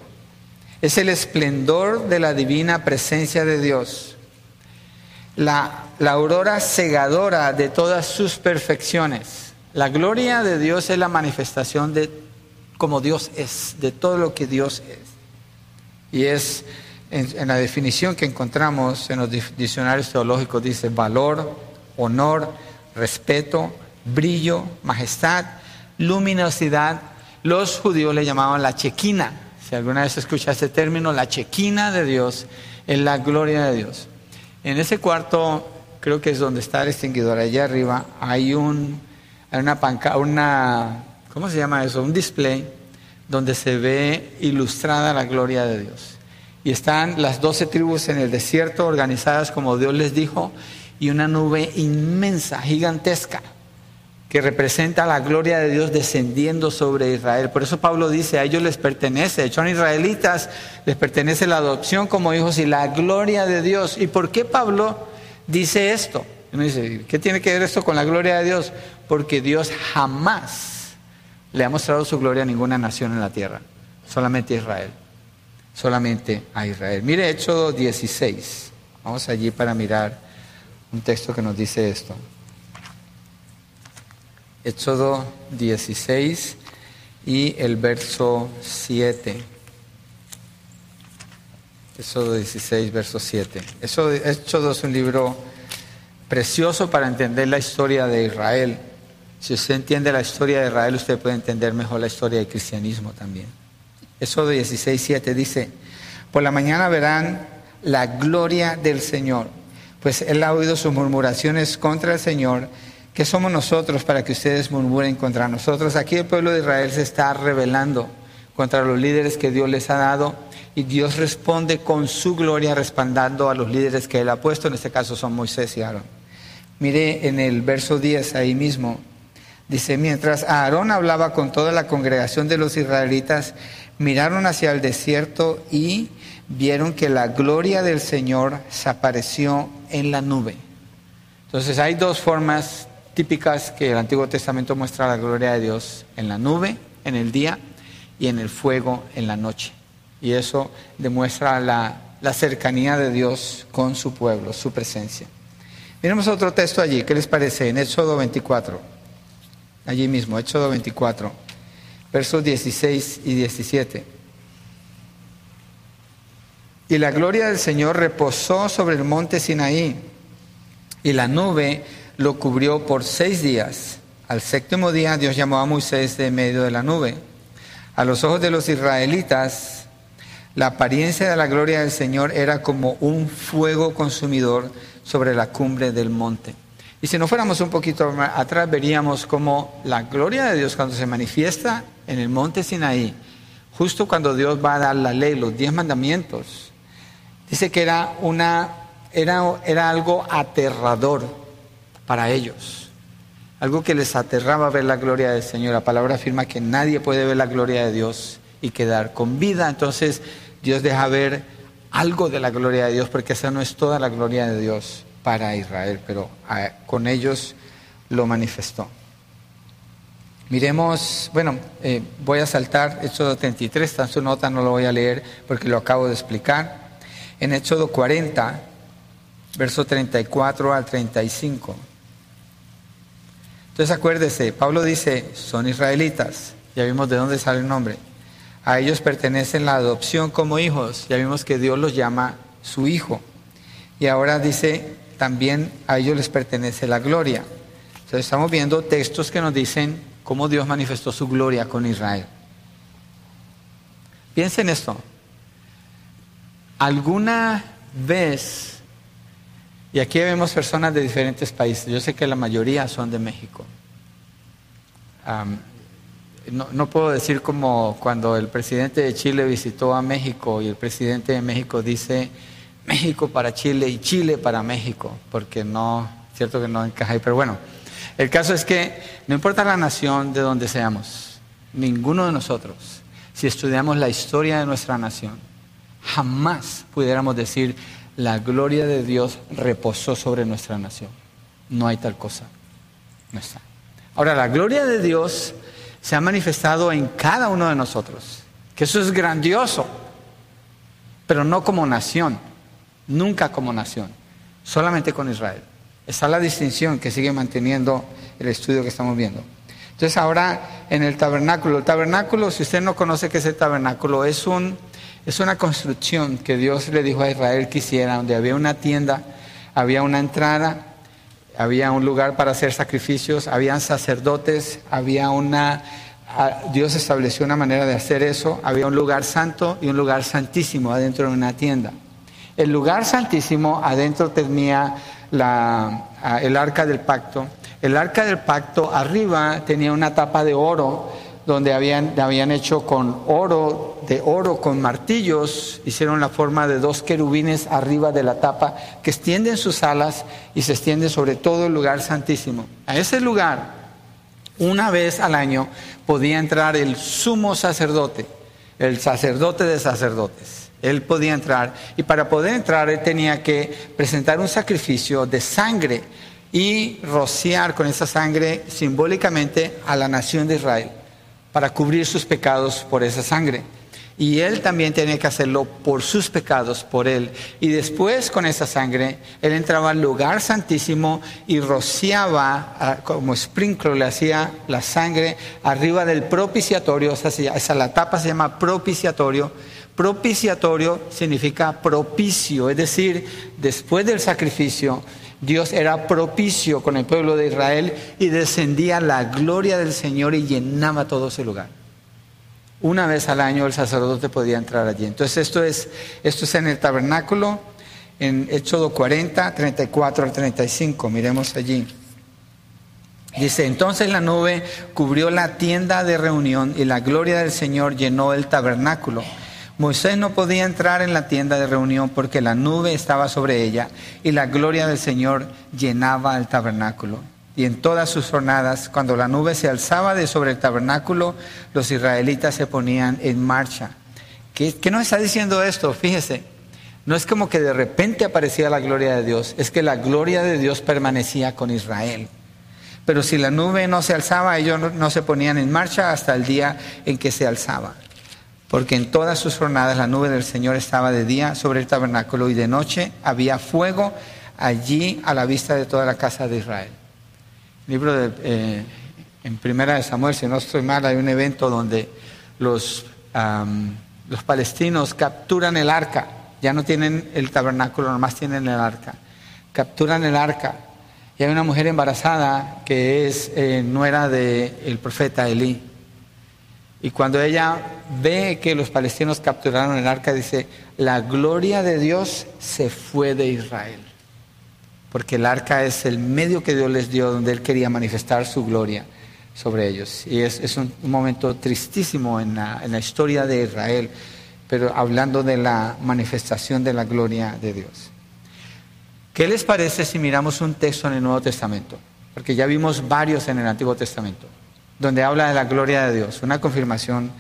[SPEAKER 1] Es el esplendor de la divina presencia de Dios, la, aurora cegadora de todas sus perfecciones. La gloria de Dios es la manifestación de como Dios es, de todo lo que Dios es. Y es en, la definición que encontramos en los diccionarios teológicos, dice valor, honor, respeto, brillo, majestad, luminosidad, los judíos le llamaban la chequina. Si alguna vez escucha este término, la chequina de Dios es la gloria de Dios. En ese cuarto, creo que es donde está el extinguidor, allá arriba, hay un, una panca, una, ¿cómo se llama eso? Un display donde se ve ilustrada la gloria de Dios. Y están las doce tribus en el desierto organizadas como Dios les dijo y una nube inmensa, gigantesca que representa la gloria de Dios descendiendo sobre Israel. Por eso Pablo dice, a ellos les pertenece, son israelitas, les pertenece la adopción como hijos y la gloria de Dios. ¿Y por qué Pablo dice esto? ¿qué tiene que ver esto con la gloria de Dios? Porque Dios jamás le ha mostrado su gloria a ninguna nación en la tierra, solamente a Israel, solamente a Israel. Mire Éxodo 16, vamos allí para mirar un texto que nos dice esto. Éxodo 16 y el verso 7. Éxodo 16, verso 7. Éxodo es un libro precioso para entender la historia de Israel. Si usted entiende la historia de Israel, usted puede entender mejor la historia del cristianismo también. De 16, 7 dice, por la mañana verán la gloria del Señor, pues él ha oído sus murmuraciones contra el Señor. ¿Qué somos nosotros para que ustedes murmuren contra nosotros? Aquí el pueblo de Israel se está rebelando contra los líderes que Dios les ha dado y Dios responde con su gloria respaldando a los líderes que él ha puesto, en este caso son Moisés y Aarón. Mire en el verso 10 ahí mismo, dice, mientras Aarón hablaba con toda la congregación de los israelitas, miraron hacia el desierto y vieron que la gloria del Señor se apareció en la nube. Entonces hay dos formas típicas que el Antiguo Testamento muestra la gloria de Dios, en la nube, en el día, y en el fuego, en la noche. Y eso demuestra la, cercanía de Dios con su pueblo, su presencia. Miremos otro texto allí, ¿qué les parece? En Éxodo 24, allí mismo, Éxodo 24, versos 16 y 17. Y la gloria del Señor reposó sobre el monte Sinaí, y la nube lo cubrió por seis días. Al séptimo día Dios llamó a Moisés de medio de la nube. A los ojos de los israelitas, la apariencia de la gloria del Señor era como un fuego consumidor sobre la cumbre del monte. Y si no fuéramos un poquito atrás, veríamos como la gloria de Dios cuando se manifiesta en el monte Sinaí, justo cuando Dios va a dar la ley, los diez mandamientos, dice que era, una, era, era algo aterrador para ellos, algo que les aterraba ver la gloria del Señor. La palabra afirma que nadie puede ver la gloria de Dios y quedar con vida, entonces Dios deja ver algo de la gloria de Dios, porque esa no es toda la gloria de Dios para Israel, pero ah, con ellos lo manifestó. Miremos, bueno, eh, voy a saltar Éxodo 33, está en su nota, no lo voy a leer porque lo acabo de explicar. En Éxodo 40, verso 34 al 35. Entonces acuérdese, Pablo dice, son israelitas, ya vimos de dónde sale el nombre. A ellos pertenece la adopción como hijos, ya vimos que Dios los llama su hijo. Y ahora dice, también a ellos les pertenece la gloria. Entonces estamos viendo textos que nos dicen cómo Dios manifestó su gloria con Israel. Piensen esto. ¿Alguna vez, y aquí vemos personas de diferentes países, yo sé que la mayoría son de México. no, no, puedo decir como cuando el presidente de Chile visitó a México y el presidente de México dice, México para Chile y Chile para México, porque no, cierto que no encaja ahí, pero bueno, el caso es que no importa la nación de donde seamos, ninguno de nosotros, si estudiamos la historia de nuestra nación, jamás pudiéramos decir la gloria de Dios reposó sobre nuestra nación. No hay tal cosa. No está. Ahora, la gloria de Dios se ha manifestado en cada uno de nosotros, que eso es grandioso, pero no como nación nunca como nación, solamente con Israel. Esa es la distinción que sigue manteniendo el estudio que estamos viendo. Entonces ahora en el tabernáculo, el tabernáculo, si usted no conoce qué es el tabernáculo, es, un, es una construcción que Dios le dijo a Israel que hiciera, donde había una tienda, había una entrada, había un lugar para hacer sacrificios, habían sacerdotes, había una... Dios estableció una manera de hacer eso, había un lugar santo y un lugar santísimo adentro de una tienda. El lugar santísimo adentro tenía el arca del pacto. El arca del pacto arriba tenía una tapa de oro donde habían, hecho con oro, de oro con martillos, hicieron la forma de dos querubines arriba de la tapa que extienden sus alas y se extiende sobre todo el lugar santísimo. A ese lugar, una vez al año, podía entrar el sumo sacerdote, el sacerdote de sacerdotes. Él podía entrar y para poder entrar él tenía que presentar un sacrificio de sangre y rociar con esa sangre simbólicamente a la nación de Israel para cubrir sus pecados por esa sangre. Y él también tenía que hacerlo por sus pecados, por él. Y después con esa sangre, él entraba al lugar santísimo y rociaba ah, como sprinkler, le hacía la sangre arriba del propiciatorio, esa, esa la tapa se llama propiciatorio Propiciatorio significa propicio, es decir, después del sacrificio Dios era propicio con el pueblo de Israel y descendía la gloria del Señor y llenaba todo ese lugar. Una vez al año el sacerdote podía entrar allí. Entonces esto es, esto es en el tabernáculo, en Éxodo 40, 34 al 35. Miremos allí. Dice, entonces la nube cubrió la tienda de reunión y la gloria del Señor llenó el tabernáculo. Moisés no podía entrar en la tienda de reunión porque la nube estaba sobre ella y la gloria del Señor llenaba el tabernáculo. Y en todas sus jornadas, cuando la nube se alzaba de sobre el tabernáculo, los israelitas se ponían en marcha. ¿Qué, qué nos está diciendo esto? Fíjese, no es como que de repente aparecía la gloria de Dios, es que la gloria de Dios permanecía con Israel. Pero si la nube no se alzaba, ellos no, se ponían en marcha hasta el día en que se alzaba. Porque en todas sus jornadas la nube del Señor estaba de día sobre el tabernáculo y de noche había fuego allí a la vista de toda la casa de Israel. Libro de, eh, en Primera de Samuel, si no estoy mal, hay un evento donde los, los palestinos capturan el arca. Ya no tienen el tabernáculo, nomás tienen el arca. Capturan el arca y hay una mujer embarazada que es eh, nuera del profeta Elí. Y cuando ella ve que los palestinos capturaron el arca, dice, la gloria de Dios se fue de Israel. Porque el arca es el medio que Dios les dio donde Él quería manifestar su gloria sobre ellos. Y es, un, momento tristísimo en la, en la historia de Israel, pero hablando de la manifestación de la gloria de Dios. ¿Qué les parece si miramos un texto en el Nuevo Testamento? Porque ya vimos varios en el Antiguo Testamento, donde habla de la gloria de Dios, una confirmación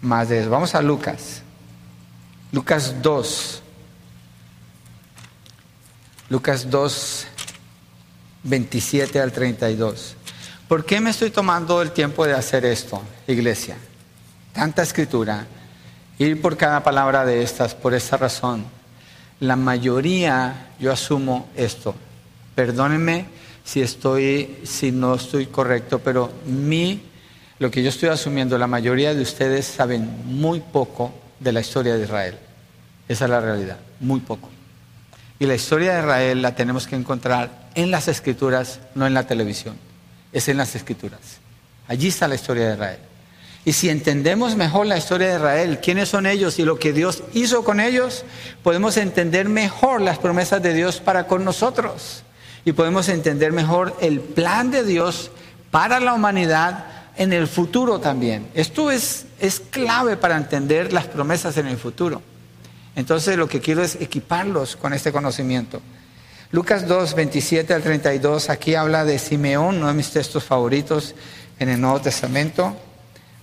[SPEAKER 1] más de eso. Vamos a Lucas. Lucas 2. Lucas 2, 27 al 32. ¿Por qué me estoy tomando el tiempo de hacer esto, iglesia? Tanta escritura, ir por cada palabra de estas, por esta razón la mayoría, yo asumo esto. Perdónenme si estoy, si no estoy correcto, pero mi, lo que yo estoy asumiendo, la mayoría de ustedes saben muy poco de la historia de Israel. Esa es la realidad, muy poco. Y la historia de Israel la tenemos que encontrar en las escrituras, no en la televisión. Es en las escrituras. Allí está la historia de Israel. Y si entendemos mejor la historia de Israel, quiénes son ellos y lo que Dios hizo con ellos, podemos entender mejor las promesas de Dios para con nosotros. Y podemos entender mejor el plan de Dios para la humanidad en el futuro también. Esto es, es clave para entender las promesas en el futuro. Entonces lo que quiero es equiparlos con este conocimiento. Lucas 2, 27 al 32, aquí habla de Simeón, uno de mis textos favoritos en el Nuevo Testamento.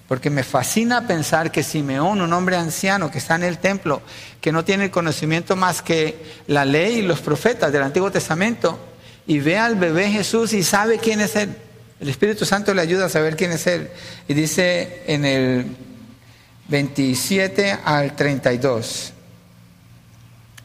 [SPEAKER 1] Porque me fascina pensar que Simeón, un hombre anciano que está en el templo, que no tiene conocimiento más que la ley y los profetas del Antiguo Testamento, y ve al bebé Jesús y sabe quién es Él. El Espíritu Santo le ayuda a saber quién es Él. Y dice en el 27 al 32,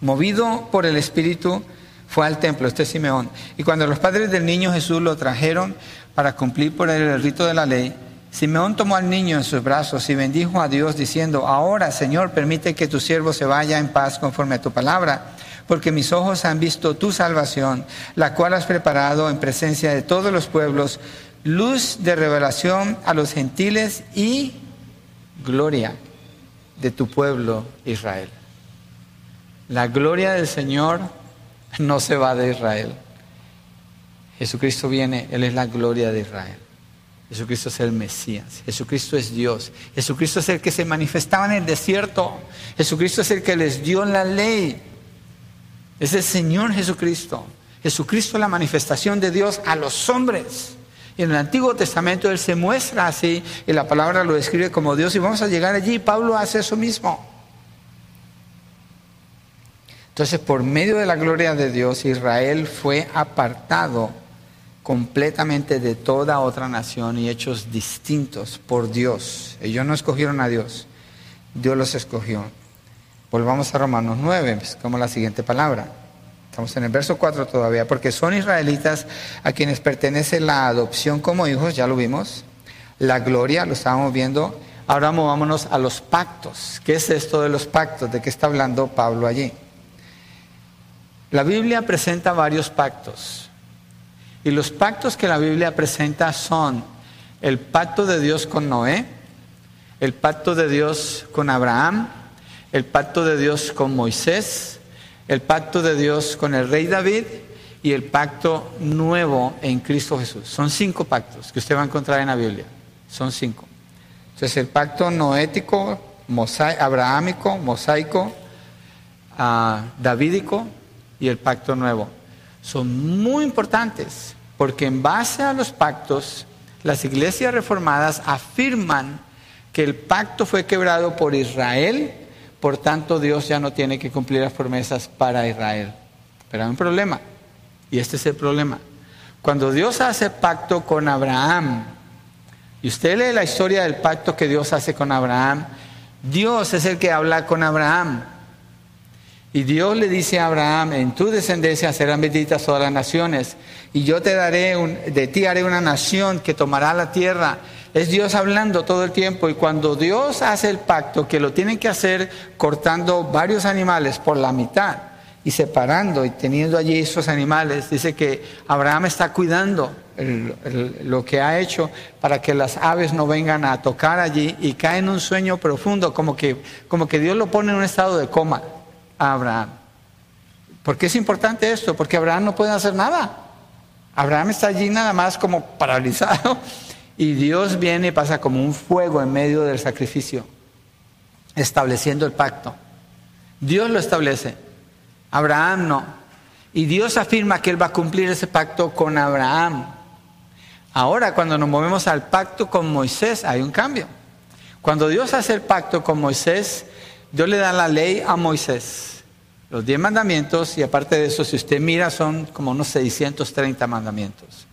[SPEAKER 1] movido por el Espíritu, fue al templo, este es Simeón. Y cuando los padres del niño Jesús lo trajeron para cumplir por él el rito de la ley, Simeón tomó al niño en sus brazos y bendijo a Dios diciendo, ahora Señor, permite que tu siervo se vaya en paz conforme a tu palabra, porque mis ojos han visto tu salvación, la cual has preparado en presencia de todos los pueblos, luz de revelación a los gentiles y gloria de tu pueblo Israel. La gloria del Señor no se va de Israel. Jesucristo viene, Él es la gloria de Israel. Jesucristo es el Mesías, Jesucristo es Dios, Jesucristo es el que se manifestaba en el desierto, Jesucristo es el que les dio la ley, es el Señor Jesucristo, Jesucristo es la manifestación de Dios a los hombres. Y en el Antiguo Testamento Él se muestra así y la palabra lo describe como Dios y vamos a llegar allí, Pablo hace eso mismo. Entonces, por medio de la gloria de Dios, Israel fue apartado completamente de toda otra nación y hechos distintos por Dios. Ellos no escogieron a Dios, Dios los escogió. Volvamos a Romanos 9, pues, como la siguiente palabra. Estamos en el verso 4 todavía, porque son israelitas a quienes pertenece la adopción como hijos, ya lo vimos, la gloria, lo estábamos viendo. Ahora movámonos a los pactos. ¿Qué es esto de los pactos? ¿De qué está hablando Pablo allí? La Biblia presenta varios pactos. Y los pactos que la Biblia presenta son el pacto de Dios con Noé, el pacto de Dios con Abraham, el pacto de Dios con Moisés, el pacto de Dios con el rey David y el pacto nuevo en Cristo Jesús. Son cinco pactos que usted va a encontrar en la Biblia. Son cinco. Entonces el pacto noético, abrahámico, mosaico, uh, davídico y el pacto nuevo. Son muy importantes porque en base a los pactos, las iglesias reformadas afirman que el pacto fue quebrado por Israel, por tanto Dios ya no tiene que cumplir las promesas para Israel. Pero hay un problema, y este es el problema. Cuando Dios hace pacto con Abraham, y usted lee la historia del pacto que Dios hace con Abraham, Dios es el que habla con Abraham. Y Dios le dice a Abraham, en tu descendencia serán benditas todas las naciones, y yo te daré, un, de ti haré una nación que tomará la tierra. Es Dios hablando todo el tiempo, y cuando Dios hace el pacto, que lo tienen que hacer cortando varios animales por la mitad, y separando y teniendo allí esos animales, dice que Abraham está cuidando lo que ha hecho para que las aves no vengan a tocar allí y cae en un sueño profundo, como que, como que Dios lo pone en un estado de coma a Abraham. ¿Por qué es importante esto? Porque Abraham no puede hacer nada. Abraham está allí nada más como paralizado y Dios viene y pasa como un fuego en medio del sacrificio, estableciendo el pacto. Dios lo establece. Abraham no. Y Dios afirma que Él va a cumplir ese pacto con Abraham. Ahora, cuando nos movemos al pacto con Moisés, hay un cambio. Cuando Dios hace el pacto con Moisés, Dios le da la ley a Moisés. Los diez mandamientos, y aparte de eso, si usted mira, son como unos 630 mandamientos.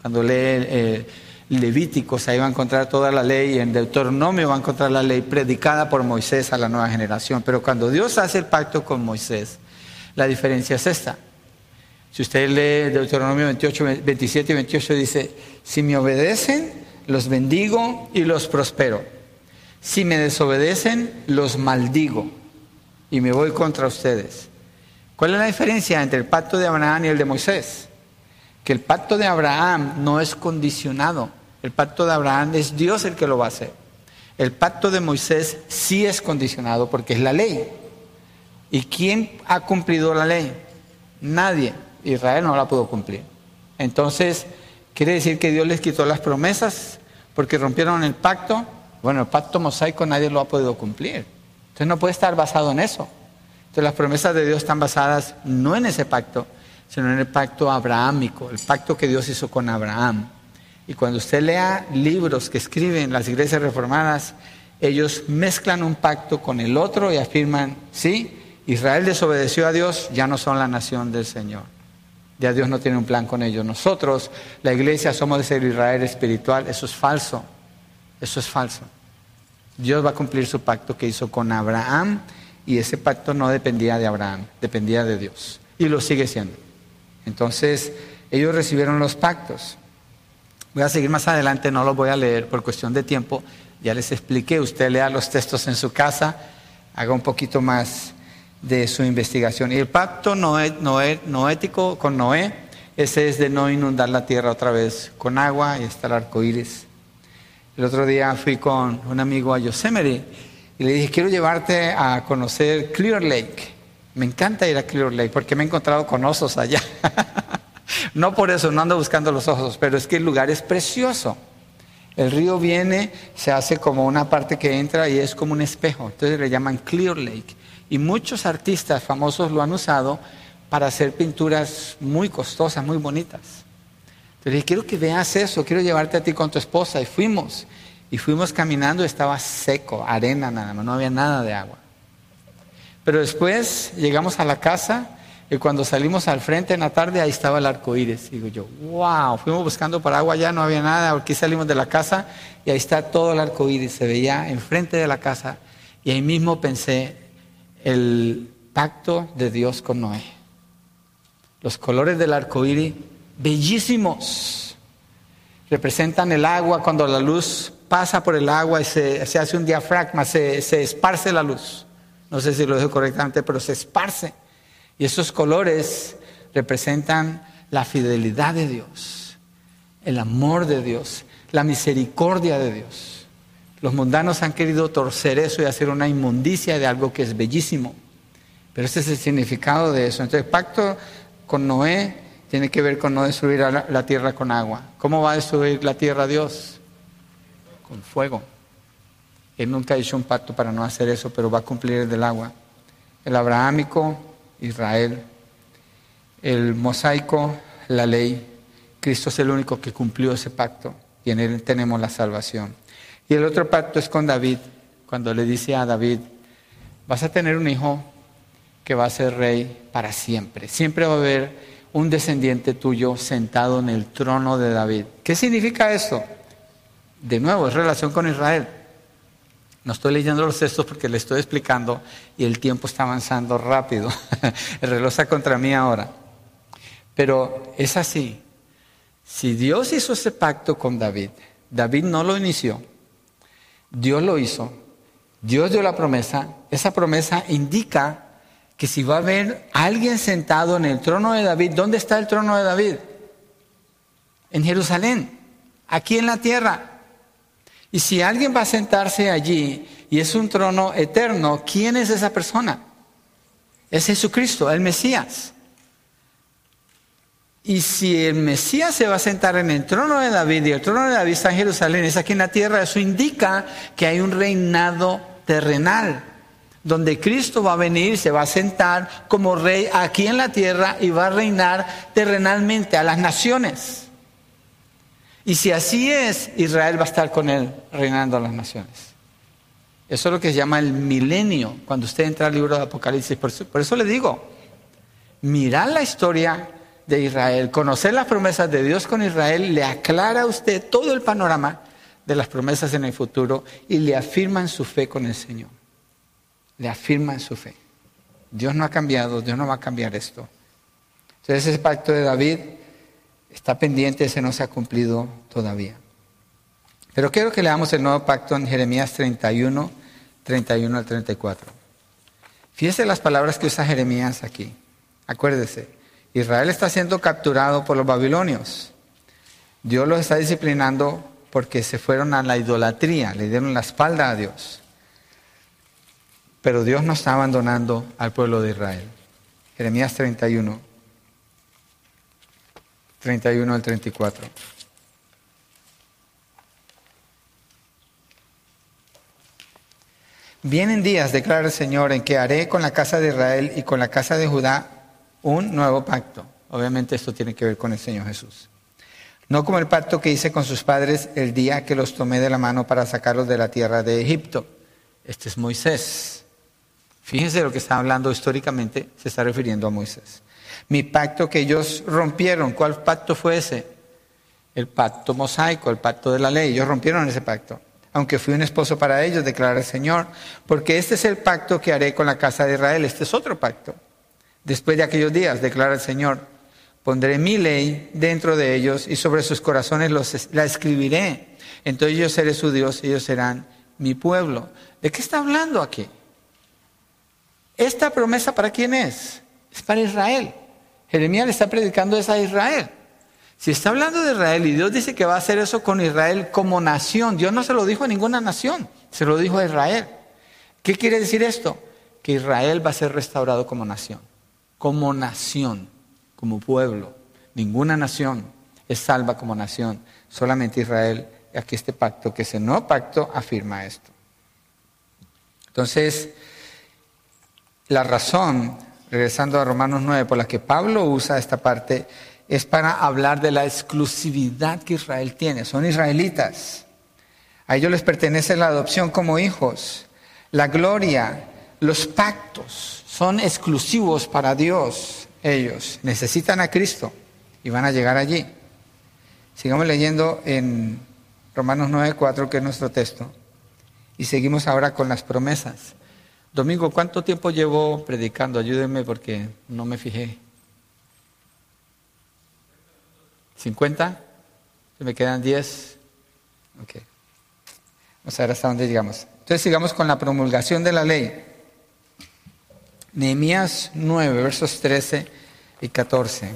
[SPEAKER 1] Cuando lee eh, Levíticos, ahí va a encontrar toda la ley, en Deuteronomio va a encontrar la ley predicada por Moisés a la nueva generación. Pero cuando Dios hace el pacto con Moisés, la diferencia es esta. Si usted lee Deuteronomio 28, 27 y 28, dice, si me obedecen, los bendigo y los prospero. Si me desobedecen, los maldigo y me voy contra ustedes. ¿Cuál es la diferencia entre el pacto de Abraham y el de Moisés? Que el pacto de Abraham no es condicionado. El pacto de Abraham es Dios el que lo va a hacer. El pacto de Moisés sí es condicionado porque es la ley. ¿Y quién ha cumplido la ley? Nadie. Israel no la pudo cumplir. Entonces, ¿quiere decir que Dios les quitó las promesas porque rompieron el pacto? Bueno, el pacto mosaico nadie lo ha podido cumplir. Entonces no puede estar basado en eso. Entonces las promesas de Dios están basadas no en ese pacto, sino en el pacto abrahámico, el pacto que Dios hizo con Abraham. Y cuando usted lea libros que escriben las iglesias reformadas, ellos mezclan un pacto con el otro y afirman, sí, Israel desobedeció a Dios, ya no son la nación del Señor. Ya Dios no tiene un plan con ellos. Nosotros, la iglesia, somos de ser Israel espiritual. Eso es falso. Eso es falso. Dios va a cumplir su pacto que hizo con Abraham y ese pacto no dependía de Abraham, dependía de Dios. Y lo sigue siendo. Entonces, ellos recibieron los pactos. Voy a seguir más adelante, no los voy a leer por cuestión de tiempo. Ya les expliqué, usted lea los textos en su casa, haga un poquito más de su investigación. Y el pacto noético con Noé, ese es de no inundar la tierra otra vez con agua y está el arco iris. El otro día fui con un amigo a Yosemite y le dije, quiero llevarte a conocer Clear Lake. Me encanta ir a Clear Lake porque me he encontrado con osos allá. no por eso, no ando buscando los osos, pero es que el lugar es precioso. El río viene, se hace como una parte que entra y es como un espejo. Entonces le llaman Clear Lake. Y muchos artistas famosos lo han usado para hacer pinturas muy costosas, muy bonitas. Entonces dije, quiero que veas eso, quiero llevarte a ti con tu esposa. Y fuimos, y fuimos caminando, estaba seco, arena nada más, no había nada de agua. Pero después llegamos a la casa y cuando salimos al frente en la tarde, ahí estaba el arco iris. Digo yo, wow, fuimos buscando por agua, ya no había nada. Aquí salimos de la casa y ahí está todo el arco iris. Se veía enfrente de la casa. Y ahí mismo pensé, el pacto de Dios con Noé. Los colores del arco iris, bellísimos, representan el agua cuando la luz pasa por el agua y se, hace un diafragma, se, se, esparce la luz. No sé si lo digo correctamente, pero se esparce. Y esos colores representan la fidelidad de Dios, el amor de Dios, la misericordia de Dios. Los mundanos han querido torcer eso y hacer una inmundicia de algo que es bellísimo. Pero ese es el significado de eso. Entonces, el pacto con Noé tiene que ver con no destruir la, tierra con agua. ¿Cómo va a destruir la tierra Dios? Con fuego. Él nunca ha hecho un pacto para no hacer eso, pero va a cumplir el del agua. El abrahámico, Israel. El mosaico, la ley. Cristo es el único que cumplió ese pacto y en él tenemos la salvación. Y el otro pacto es con David, cuando le dice a David, vas a tener un hijo que va a ser rey para siempre. Siempre va a haber un descendiente tuyo sentado en el trono de David. ¿Qué significa esto? De nuevo, es relación con Israel. No estoy leyendo los textos porque le estoy explicando y el tiempo está avanzando rápido. el reloj está contra mí ahora. Pero es así. Si Dios hizo ese pacto con David, David no lo inició, Dios lo hizo, Dios dio la promesa, esa promesa indica que si va a haber alguien sentado en el trono de David, ¿dónde está el trono de David? En Jerusalén, aquí en la tierra. Y si alguien va a sentarse allí y es un trono eterno, ¿quién es esa persona? Es Jesucristo, el Mesías. Y si el Mesías se va a sentar en el trono de David y el trono de David está en Jerusalén, es aquí en la tierra, eso indica que hay un reinado terrenal donde Cristo va a venir, se va a sentar como rey aquí en la tierra y va a reinar terrenalmente a las naciones. Y si así es, Israel va a estar con él reinando las naciones. Eso es lo que se llama el milenio, cuando usted entra al libro de Apocalipsis. Por eso, por eso le digo, mirar la historia de Israel, conocer las promesas de Dios con Israel, le aclara a usted todo el panorama de las promesas en el futuro y le afirma en su fe con el Señor le afirma en su fe. Dios no ha cambiado, Dios no va a cambiar esto. Entonces ese pacto de David está pendiente, ese no se ha cumplido todavía. Pero quiero que leamos el nuevo pacto en Jeremías 31, 31 al 34. Fíjese las palabras que usa Jeremías aquí. Acuérdese, Israel está siendo capturado por los babilonios. Dios los está disciplinando porque se fueron a la idolatría, le dieron la espalda a Dios. Pero Dios no está abandonando al pueblo de Israel. Jeremías 31, 31 al 34. Vienen días, declara el Señor, en que haré con la casa de Israel y con la casa de Judá un nuevo pacto. Obviamente esto tiene que ver con el Señor Jesús. No como el pacto que hice con sus padres el día que los tomé de la mano para sacarlos de la tierra de Egipto. Este es Moisés. Fíjense lo que está hablando históricamente, se está refiriendo a Moisés. Mi pacto que ellos rompieron, ¿cuál pacto fue ese? El pacto mosaico, el pacto de la ley. Ellos rompieron ese pacto. Aunque fui un esposo para ellos, declara el Señor, porque este es el pacto que haré con la casa de Israel. Este es otro pacto. Después de aquellos días, declara el Señor, pondré mi ley dentro de ellos y sobre sus corazones la escribiré. Entonces yo seré su Dios ellos serán mi pueblo. ¿De qué está hablando aquí? ¿Esta promesa para quién es? Es para Israel. Jeremías le está predicando eso a Israel. Si está hablando de Israel y Dios dice que va a hacer eso con Israel como nación, Dios no se lo dijo a ninguna nación, se lo dijo a Israel. ¿Qué quiere decir esto? Que Israel va a ser restaurado como nación, como nación, como pueblo. Ninguna nación es salva como nación, solamente Israel. Aquí este pacto, que ese nuevo pacto afirma esto. Entonces, la razón, regresando a Romanos 9, por la que Pablo usa esta parte, es para hablar de la exclusividad que Israel tiene. Son israelitas. A ellos les pertenece la adopción como hijos, la gloria, los pactos. Son exclusivos para Dios. Ellos necesitan a Cristo y van a llegar allí. Sigamos leyendo en Romanos 9, 4, que es nuestro texto. Y seguimos ahora con las promesas. Domingo, ¿cuánto tiempo llevo predicando? Ayúdenme porque no me fijé. ¿50? ¿Me quedan 10? Ok. Vamos a ver hasta dónde llegamos. Entonces sigamos con la promulgación de la ley. Nehemías 9, versos 13 y 14.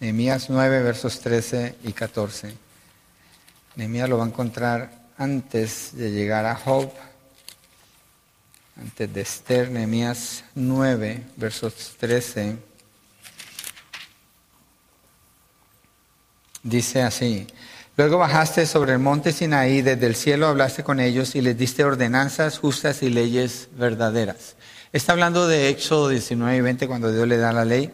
[SPEAKER 1] Nehemías 9, versos 13 y 14. Nehemías lo va a encontrar antes de llegar a Job, antes de Esther, Nehemías 9, versos 13. Dice así, luego bajaste sobre el monte Sinaí, desde el cielo hablaste con ellos y les diste ordenanzas justas y leyes verdaderas. Está hablando de Éxodo 19 y 20 cuando Dios le da la ley.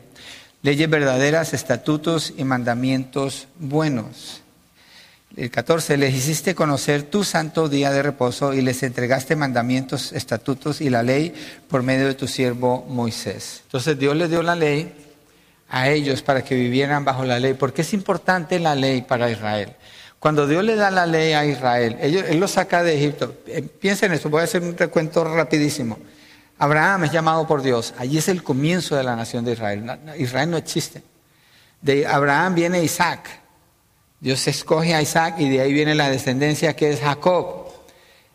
[SPEAKER 1] Leyes verdaderas, estatutos y mandamientos buenos. El 14, les hiciste conocer tu santo día de reposo y les entregaste mandamientos, estatutos y la ley por medio de tu siervo Moisés. Entonces Dios les dio la ley a ellos para que vivieran bajo la ley, porque es importante la ley para Israel. Cuando Dios le da la ley a Israel, Él lo saca de Egipto. Eh, piensen en esto, voy a hacer un recuento rapidísimo. Abraham es llamado por Dios. Allí es el comienzo de la nación de Israel. Israel no existe. De Abraham viene Isaac. Dios escoge a Isaac y de ahí viene la descendencia que es Jacob.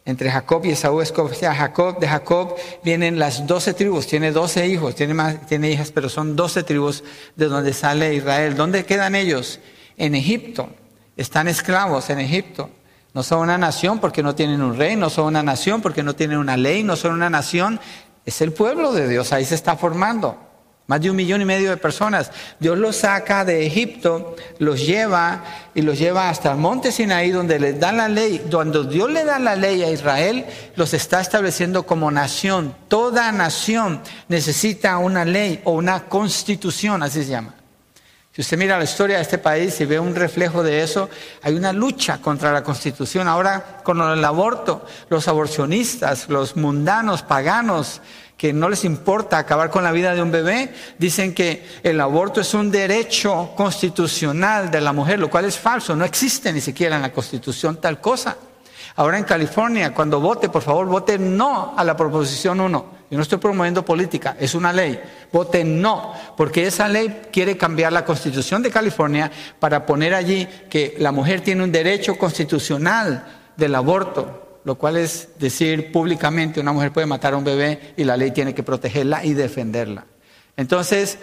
[SPEAKER 1] Entre Jacob y Esaú escoge a Jacob. De Jacob vienen las doce tribus. Tiene doce hijos, tiene, más, tiene hijas, pero son doce tribus de donde sale Israel. ¿Dónde quedan ellos? En Egipto. Están esclavos en Egipto. No son una nación porque no tienen un rey, no son una nación porque no tienen una ley, no son una nación es el pueblo de Dios, ahí se está formando. Más de un millón y medio de personas. Dios los saca de Egipto, los lleva y los lleva hasta el monte Sinaí donde les da la ley. Cuando Dios le da la ley a Israel, los está estableciendo como nación. Toda nación necesita una ley o una constitución, así se llama. Si usted mira la historia de este país y ve un reflejo de eso, hay una lucha contra la constitución. Ahora con el aborto, los aborcionistas, los mundanos, paganos, que no les importa acabar con la vida de un bebé, dicen que el aborto es un derecho constitucional de la mujer, lo cual es falso, no existe ni siquiera en la constitución tal cosa. Ahora en California, cuando vote, por favor, vote no a la proposición 1. Yo no estoy promoviendo política, es una ley. Vote no, porque esa ley quiere cambiar la constitución de California para poner allí que la mujer tiene un derecho constitucional del aborto, lo cual es decir públicamente una mujer puede matar a un bebé y la ley tiene que protegerla y defenderla. Entonces,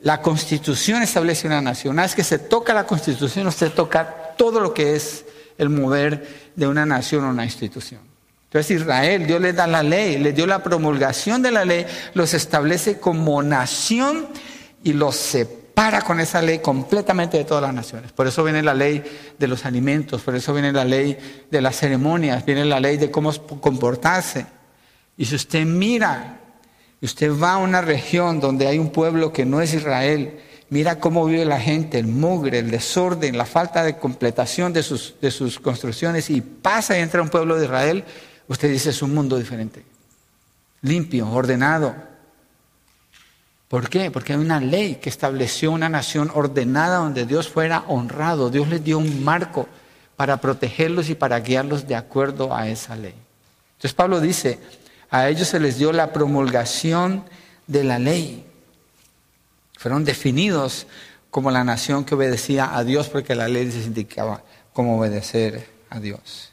[SPEAKER 1] la constitución establece una nación. Una vez que se toca la constitución, usted toca todo lo que es el mover de una nación o una institución. Entonces Israel, Dios les da la ley, les dio la promulgación de la ley, los establece como nación y los separa con esa ley completamente de todas las naciones. Por eso viene la ley de los alimentos, por eso viene la ley de las ceremonias, viene la ley de cómo comportarse. Y si usted mira, usted va a una región donde hay un pueblo que no es Israel, mira cómo vive la gente, el mugre, el desorden, la falta de completación de sus, de sus construcciones, y pasa y entra un pueblo de Israel, Usted dice es un mundo diferente, limpio, ordenado. ¿Por qué? Porque hay una ley que estableció una nación ordenada donde Dios fuera honrado. Dios les dio un marco para protegerlos y para guiarlos de acuerdo a esa ley. Entonces Pablo dice, a ellos se les dio la promulgación de la ley. Fueron definidos como la nación que obedecía a Dios porque la ley les indicaba cómo obedecer a Dios.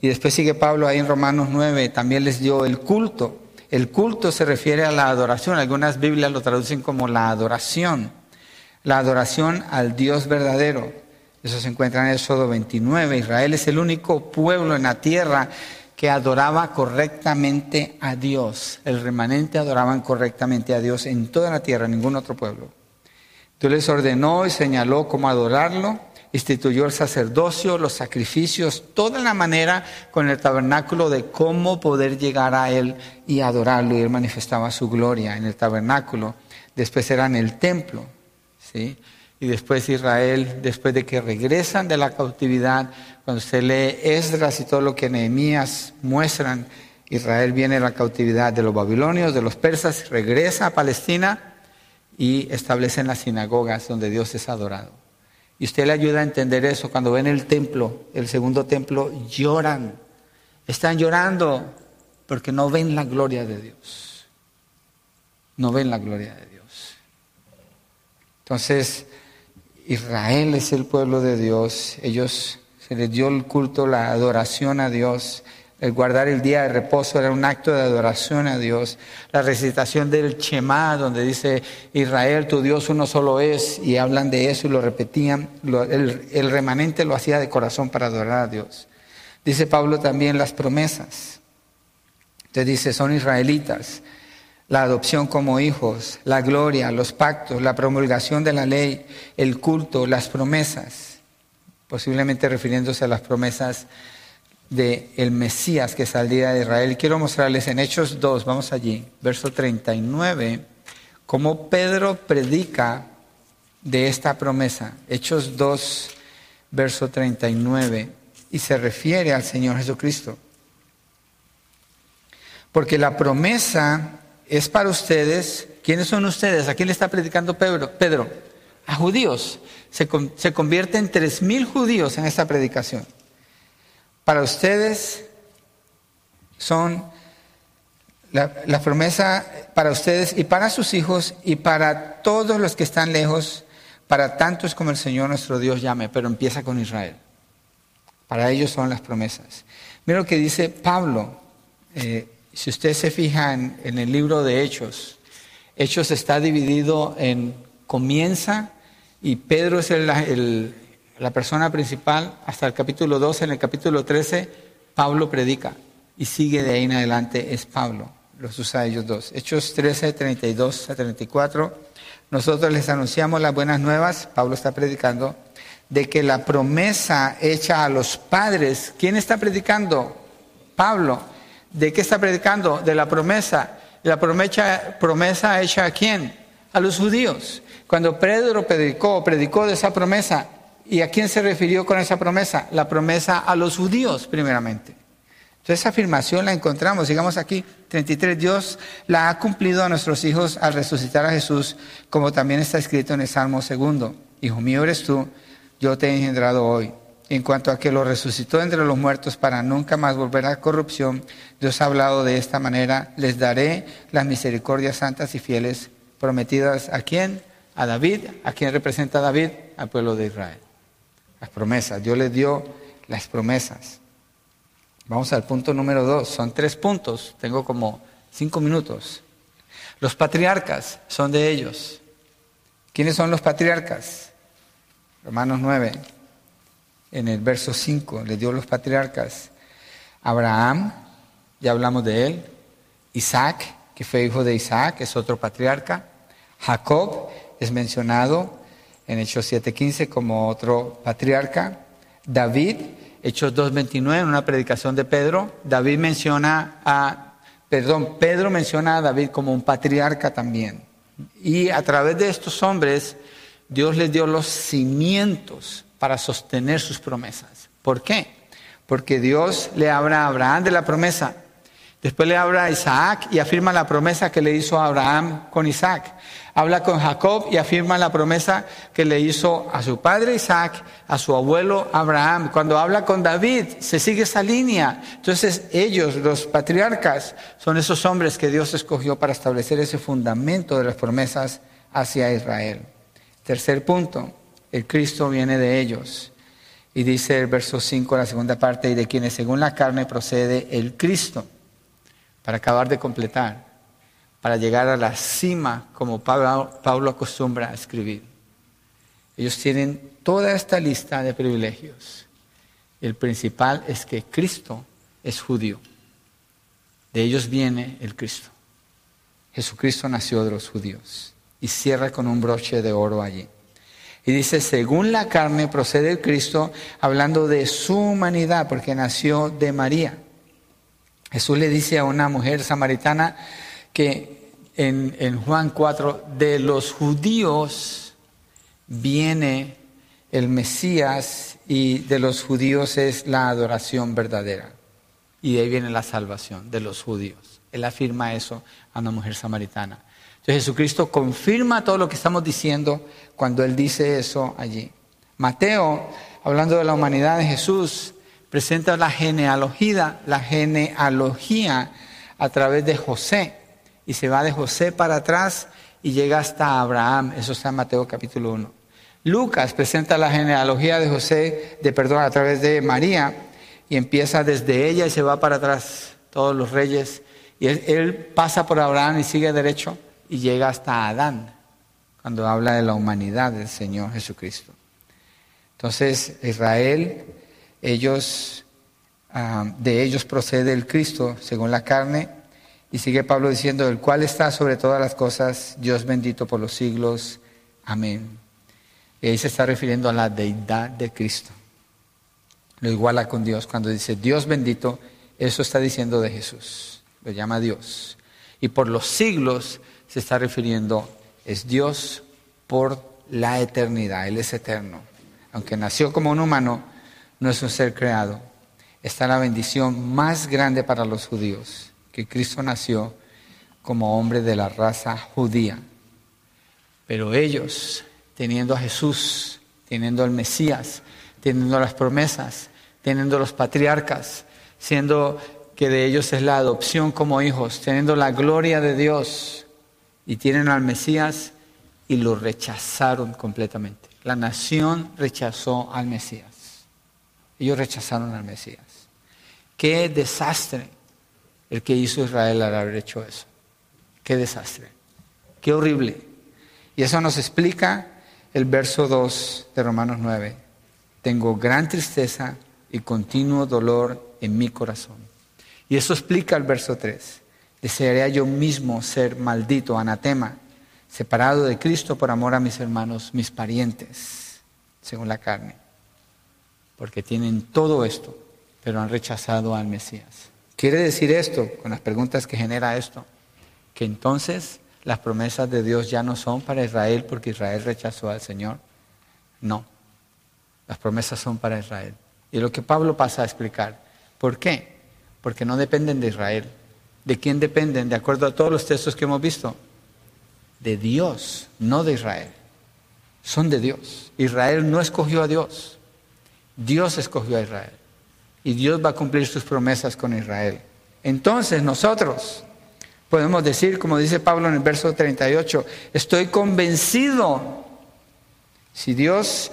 [SPEAKER 1] Y después sigue Pablo ahí en Romanos 9, también les dio el culto. El culto se refiere a la adoración, algunas Biblias lo traducen como la adoración, la adoración al Dios verdadero. Eso se encuentra en Éxodo 29. Israel es el único pueblo en la tierra que adoraba correctamente a Dios. El remanente adoraban correctamente a Dios en toda la tierra, ningún otro pueblo. Dios les ordenó y señaló cómo adorarlo instituyó el sacerdocio, los sacrificios, toda la manera con el tabernáculo de cómo poder llegar a Él y adorarlo. Y Él manifestaba su gloria en el tabernáculo. Después era en el templo. ¿sí? Y después Israel, después de que regresan de la cautividad, cuando se lee Esdras y todo lo que Nehemías muestran, Israel viene de la cautividad de los babilonios, de los persas, regresa a Palestina y establecen las sinagogas donde Dios es adorado. Y usted le ayuda a entender eso. Cuando ven el templo, el segundo templo, lloran. Están llorando porque no ven la gloria de Dios. No ven la gloria de Dios. Entonces, Israel es el pueblo de Dios. Ellos se les dio el culto, la adoración a Dios, El guardar el día de reposo era un acto de adoración a Dios. La recitación del Shema, donde dice Israel, tu Dios uno solo es, y hablan de eso y lo repetían. el, remanente lo hacía de corazón para adorar a Dios. Dice Pablo también las promesas. Entonces dice, son israelitas. La adopción como hijos, la gloria, los pactos, la promulgación de la ley, el culto, las promesas. Posiblemente refiriéndose a las promesas de el Mesías que saldría de Israel. Quiero mostrarles en Hechos 2, vamos allí, verso 39, cómo Pedro predica de esta promesa. Hechos 2, verso 39, y se refiere al Señor Jesucristo. Porque la promesa es para ustedes. ¿Quiénes son ustedes? ¿A quién le está predicando Pedro? Pedro a judíos. Se, se convierte en tres mil judíos en esta predicación para ustedes son la, promesa para ustedes y para sus hijos y para todos los que están lejos, para tantos como el Señor nuestro Dios llame, pero empieza con Israel. Para ellos son las promesas. Mira lo que dice Pablo. Eh, si usted se fija en, el libro de Hechos, Hechos está dividido en comienza y Pedro es el la persona principal, hasta el capítulo 12, en el capítulo 13, Pablo predica y sigue de ahí en adelante, es Pablo, los usa ellos dos. Hechos 13, 32 a 34, nosotros les anunciamos las buenas nuevas, Pablo está predicando, de que la promesa hecha a los padres, ¿quién está predicando? Pablo. ¿De qué está predicando? De la promesa. ¿La promesa, promesa hecha a quién? A los judíos. Cuando Pedro predicó, predicó de esa promesa, ¿Y a quién se refirió con esa promesa? La promesa a los judíos, primeramente. Entonces esa afirmación la encontramos, digamos aquí, 33, Dios la ha cumplido a nuestros hijos al resucitar a Jesús, como también está escrito en el Salmo segundo. Hijo mío eres tú, yo te he engendrado hoy. En cuanto a que lo resucitó entre los muertos para nunca más volver a corrupción, Dios ha hablado de esta manera, les daré las misericordias santas y fieles prometidas a quién? A David, a quien representa David, al pueblo de Israel. Las promesas. Dios les dio las promesas. Vamos al punto número dos. Son tres puntos. Tengo como cinco minutos. Los patriarcas son de ellos. ¿Quiénes son los patriarcas? Romanos 9, en el verso 5, les dio los patriarcas. Abraham, ya hablamos de él. Isaac, que fue hijo de Isaac, es otro patriarca. Jacob es mencionado en Hechos 7:15 como otro patriarca. David, Hechos 2:29, en una predicación de Pedro, David menciona a, perdón, Pedro menciona a David como un patriarca también. Y a través de estos hombres, Dios les dio los cimientos para sostener sus promesas. ¿Por qué? Porque Dios le habla a Abraham de la promesa. Después le habla a Isaac y afirma la promesa que le hizo a Abraham con Isaac habla con Jacob y afirma la promesa que le hizo a su padre Isaac, a su abuelo Abraham. Cuando habla con David, se sigue esa línea. Entonces ellos, los patriarcas, son esos hombres que Dios escogió para establecer ese fundamento de las promesas hacia Israel. Tercer punto, el Cristo viene de ellos. Y dice el verso 5, la segunda parte, y de quienes según la carne procede el Cristo, para acabar de completar para llegar a la cima como Pablo, acostumbra a escribir. Ellos tienen toda esta lista de privilegios. El principal es que Cristo es judío. De ellos viene el Cristo. Jesucristo nació de los judíos y cierra con un broche de oro allí. Y dice, según la carne procede el Cristo, hablando de su humanidad, porque nació de María. Jesús le dice a una mujer samaritana, que en, Juan 4, de los judíos viene el Mesías y de los judíos es la adoración verdadera. Y de ahí viene la salvación de los judíos. Él afirma eso a una mujer samaritana. Entonces Jesucristo confirma todo lo que estamos diciendo cuando Él dice eso allí. Mateo, hablando de la humanidad de Jesús, presenta la genealogía, la genealogía a través de José y se va de José para atrás y llega hasta Abraham. Eso está en Mateo capítulo 1. Lucas presenta la genealogía de José, de perdón, a través de María y empieza desde ella y se va para atrás, todos los reyes. Y él, pasa por Abraham y sigue derecho y llega hasta Adán, cuando habla de la humanidad del Señor Jesucristo. Entonces, Israel, ellos, ah, de ellos procede el Cristo según la carne, y sigue Pablo diciendo, el cual está sobre todas las cosas, Dios bendito por los siglos. Amén. Y ahí se está refiriendo a la deidad de Cristo. Lo iguala con Dios. Cuando dice Dios bendito, eso está diciendo de Jesús. Lo llama Dios. Y por los siglos se está refiriendo, es Dios por la eternidad. Él es eterno. Aunque nació como un humano, no es un ser creado. Está la bendición más grande para los judíos que Cristo nació como hombre de la raza judía. Pero ellos, teniendo a Jesús, teniendo al Mesías, teniendo las promesas, teniendo los patriarcas, siendo que de ellos es la adopción como hijos, teniendo la gloria de Dios y tienen al Mesías y lo rechazaron completamente. La nación rechazó al Mesías. Ellos rechazaron al Mesías. Qué desastre el que hizo Israel al haber hecho eso. Qué desastre, qué horrible. Y eso nos explica el verso 2 de Romanos 9. Tengo gran tristeza y continuo dolor en mi corazón. Y eso explica el verso 3. Desearía yo mismo ser maldito, anatema, separado de Cristo por amor a mis hermanos, mis parientes, según la carne. Porque tienen todo esto, pero han rechazado al Mesías. Quiere decir esto, con las preguntas que genera esto, que entonces las promesas de Dios ya no son para Israel porque Israel rechazó al Señor. No, las promesas son para Israel. Y lo que Pablo pasa a explicar. ¿Por qué? Porque no dependen de Israel. ¿De quién dependen? De acuerdo a todos los textos que hemos visto. De Dios, no de Israel. Son de Dios. Israel no escogió a Dios. Dios escogió a Israel y Dios va a cumplir sus promesas con Israel. Entonces nosotros podemos decir, como dice Pablo en el verso 38, estoy convencido, si Dios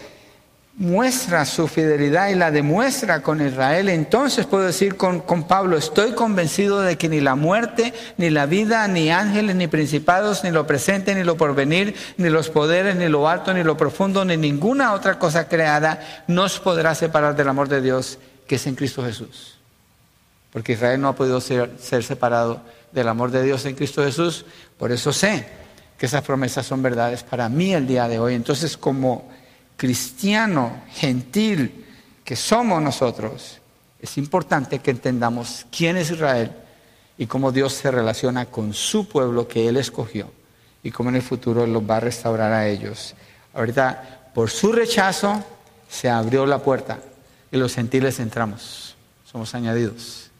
[SPEAKER 1] muestra su fidelidad y la demuestra con Israel, entonces puedo decir con, con, Pablo, estoy convencido de que ni la muerte, ni la vida, ni ángeles, ni principados, ni lo presente, ni lo porvenir, ni los poderes, ni lo alto, ni lo profundo, ni ninguna otra cosa creada nos podrá separar del amor de Dios que es en Cristo Jesús. Porque Israel no ha podido ser, separado del amor de Dios en Cristo Jesús. Por eso sé que esas promesas son verdades para mí el día de hoy. Entonces, como cristiano gentil que somos nosotros, es importante que entendamos quién es Israel y cómo Dios se relaciona con su pueblo que Él escogió y cómo en el futuro los va a restaurar a ellos. Ahorita, por su rechazo, se abrió la puerta los gentiles entramos, somos añadidos.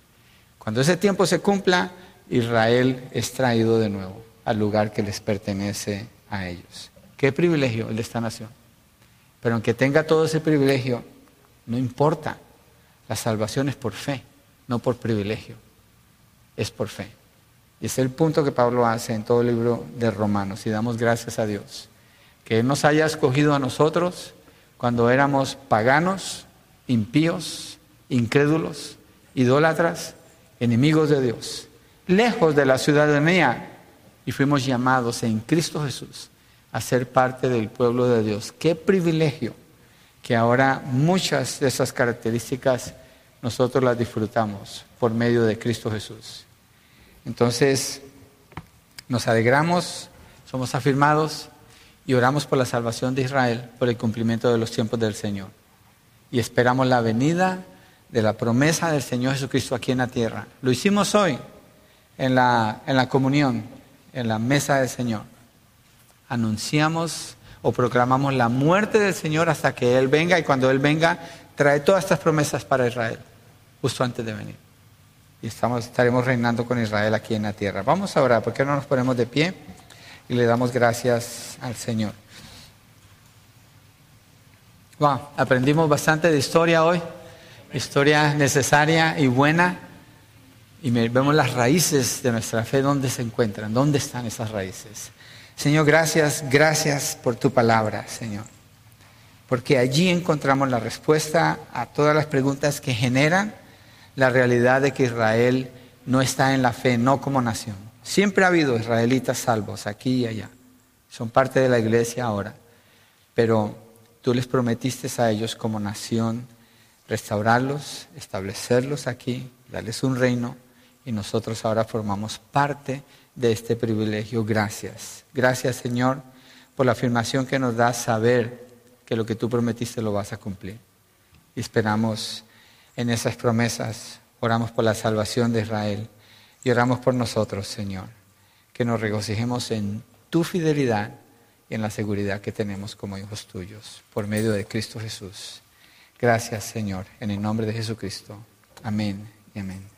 [SPEAKER 1] Cuando ese tiempo se cumpla, Israel es traído de nuevo al lugar que les pertenece a ellos. Qué privilegio el de esta nación. Pero aunque tenga todo ese privilegio, no importa. La salvación es por fe, no por privilegio. Es por fe. Y es el punto que Pablo hace en todo el libro de Romanos. Y damos gracias a Dios. Que nos haya escogido a nosotros cuando éramos paganos, impíos, incrédulos, idólatras, enemigos de Dios, lejos de la ciudadanía, y fuimos llamados en Cristo Jesús a ser parte del pueblo de Dios. Qué privilegio que ahora muchas de esas características nosotros las disfrutamos por medio de Cristo Jesús. Entonces, nos alegramos, somos afirmados y oramos por la salvación de Israel, por el cumplimiento de los tiempos del Señor y esperamos la venida de la promesa del Señor Jesucristo aquí en la tierra. Lo hicimos hoy en la, en la comunión, en la mesa del Señor. Anunciamos o proclamamos la muerte del Señor hasta que Él venga y cuando Él venga trae todas estas promesas para Israel, justo antes de venir. Y estamos, estaremos reinando con Israel aquí en la tierra. Vamos a orar, ¿por qué no nos ponemos de pie y le damos gracias al Señor? Wow, aprendimos bastante de historia hoy, historia necesaria y buena, y vemos las raíces de nuestra fe, dónde se encuentran, dónde están esas raíces. Señor, gracias, gracias por tu palabra, Señor, porque allí encontramos la respuesta a todas las preguntas que generan
[SPEAKER 2] la realidad de que Israel no está en la fe, no como nación. Siempre ha habido israelitas salvos aquí y allá. Son parte de la iglesia ahora. Pero tú les prometiste a ellos como nación restaurarlos, establecerlos aquí, darles un reino y nosotros ahora formamos parte de este privilegio. Gracias. Gracias Señor por la afirmación que nos da saber que lo que tú prometiste lo vas a cumplir. Y esperamos en esas promesas, oramos por la salvación de Israel y oramos por nosotros, Señor, que nos regocijemos en tu fidelidad y en la seguridad que tenemos como hijos tuyos, por medio de Cristo Jesús. Gracias, Señor, en el nombre de Jesucristo. Amén y amén.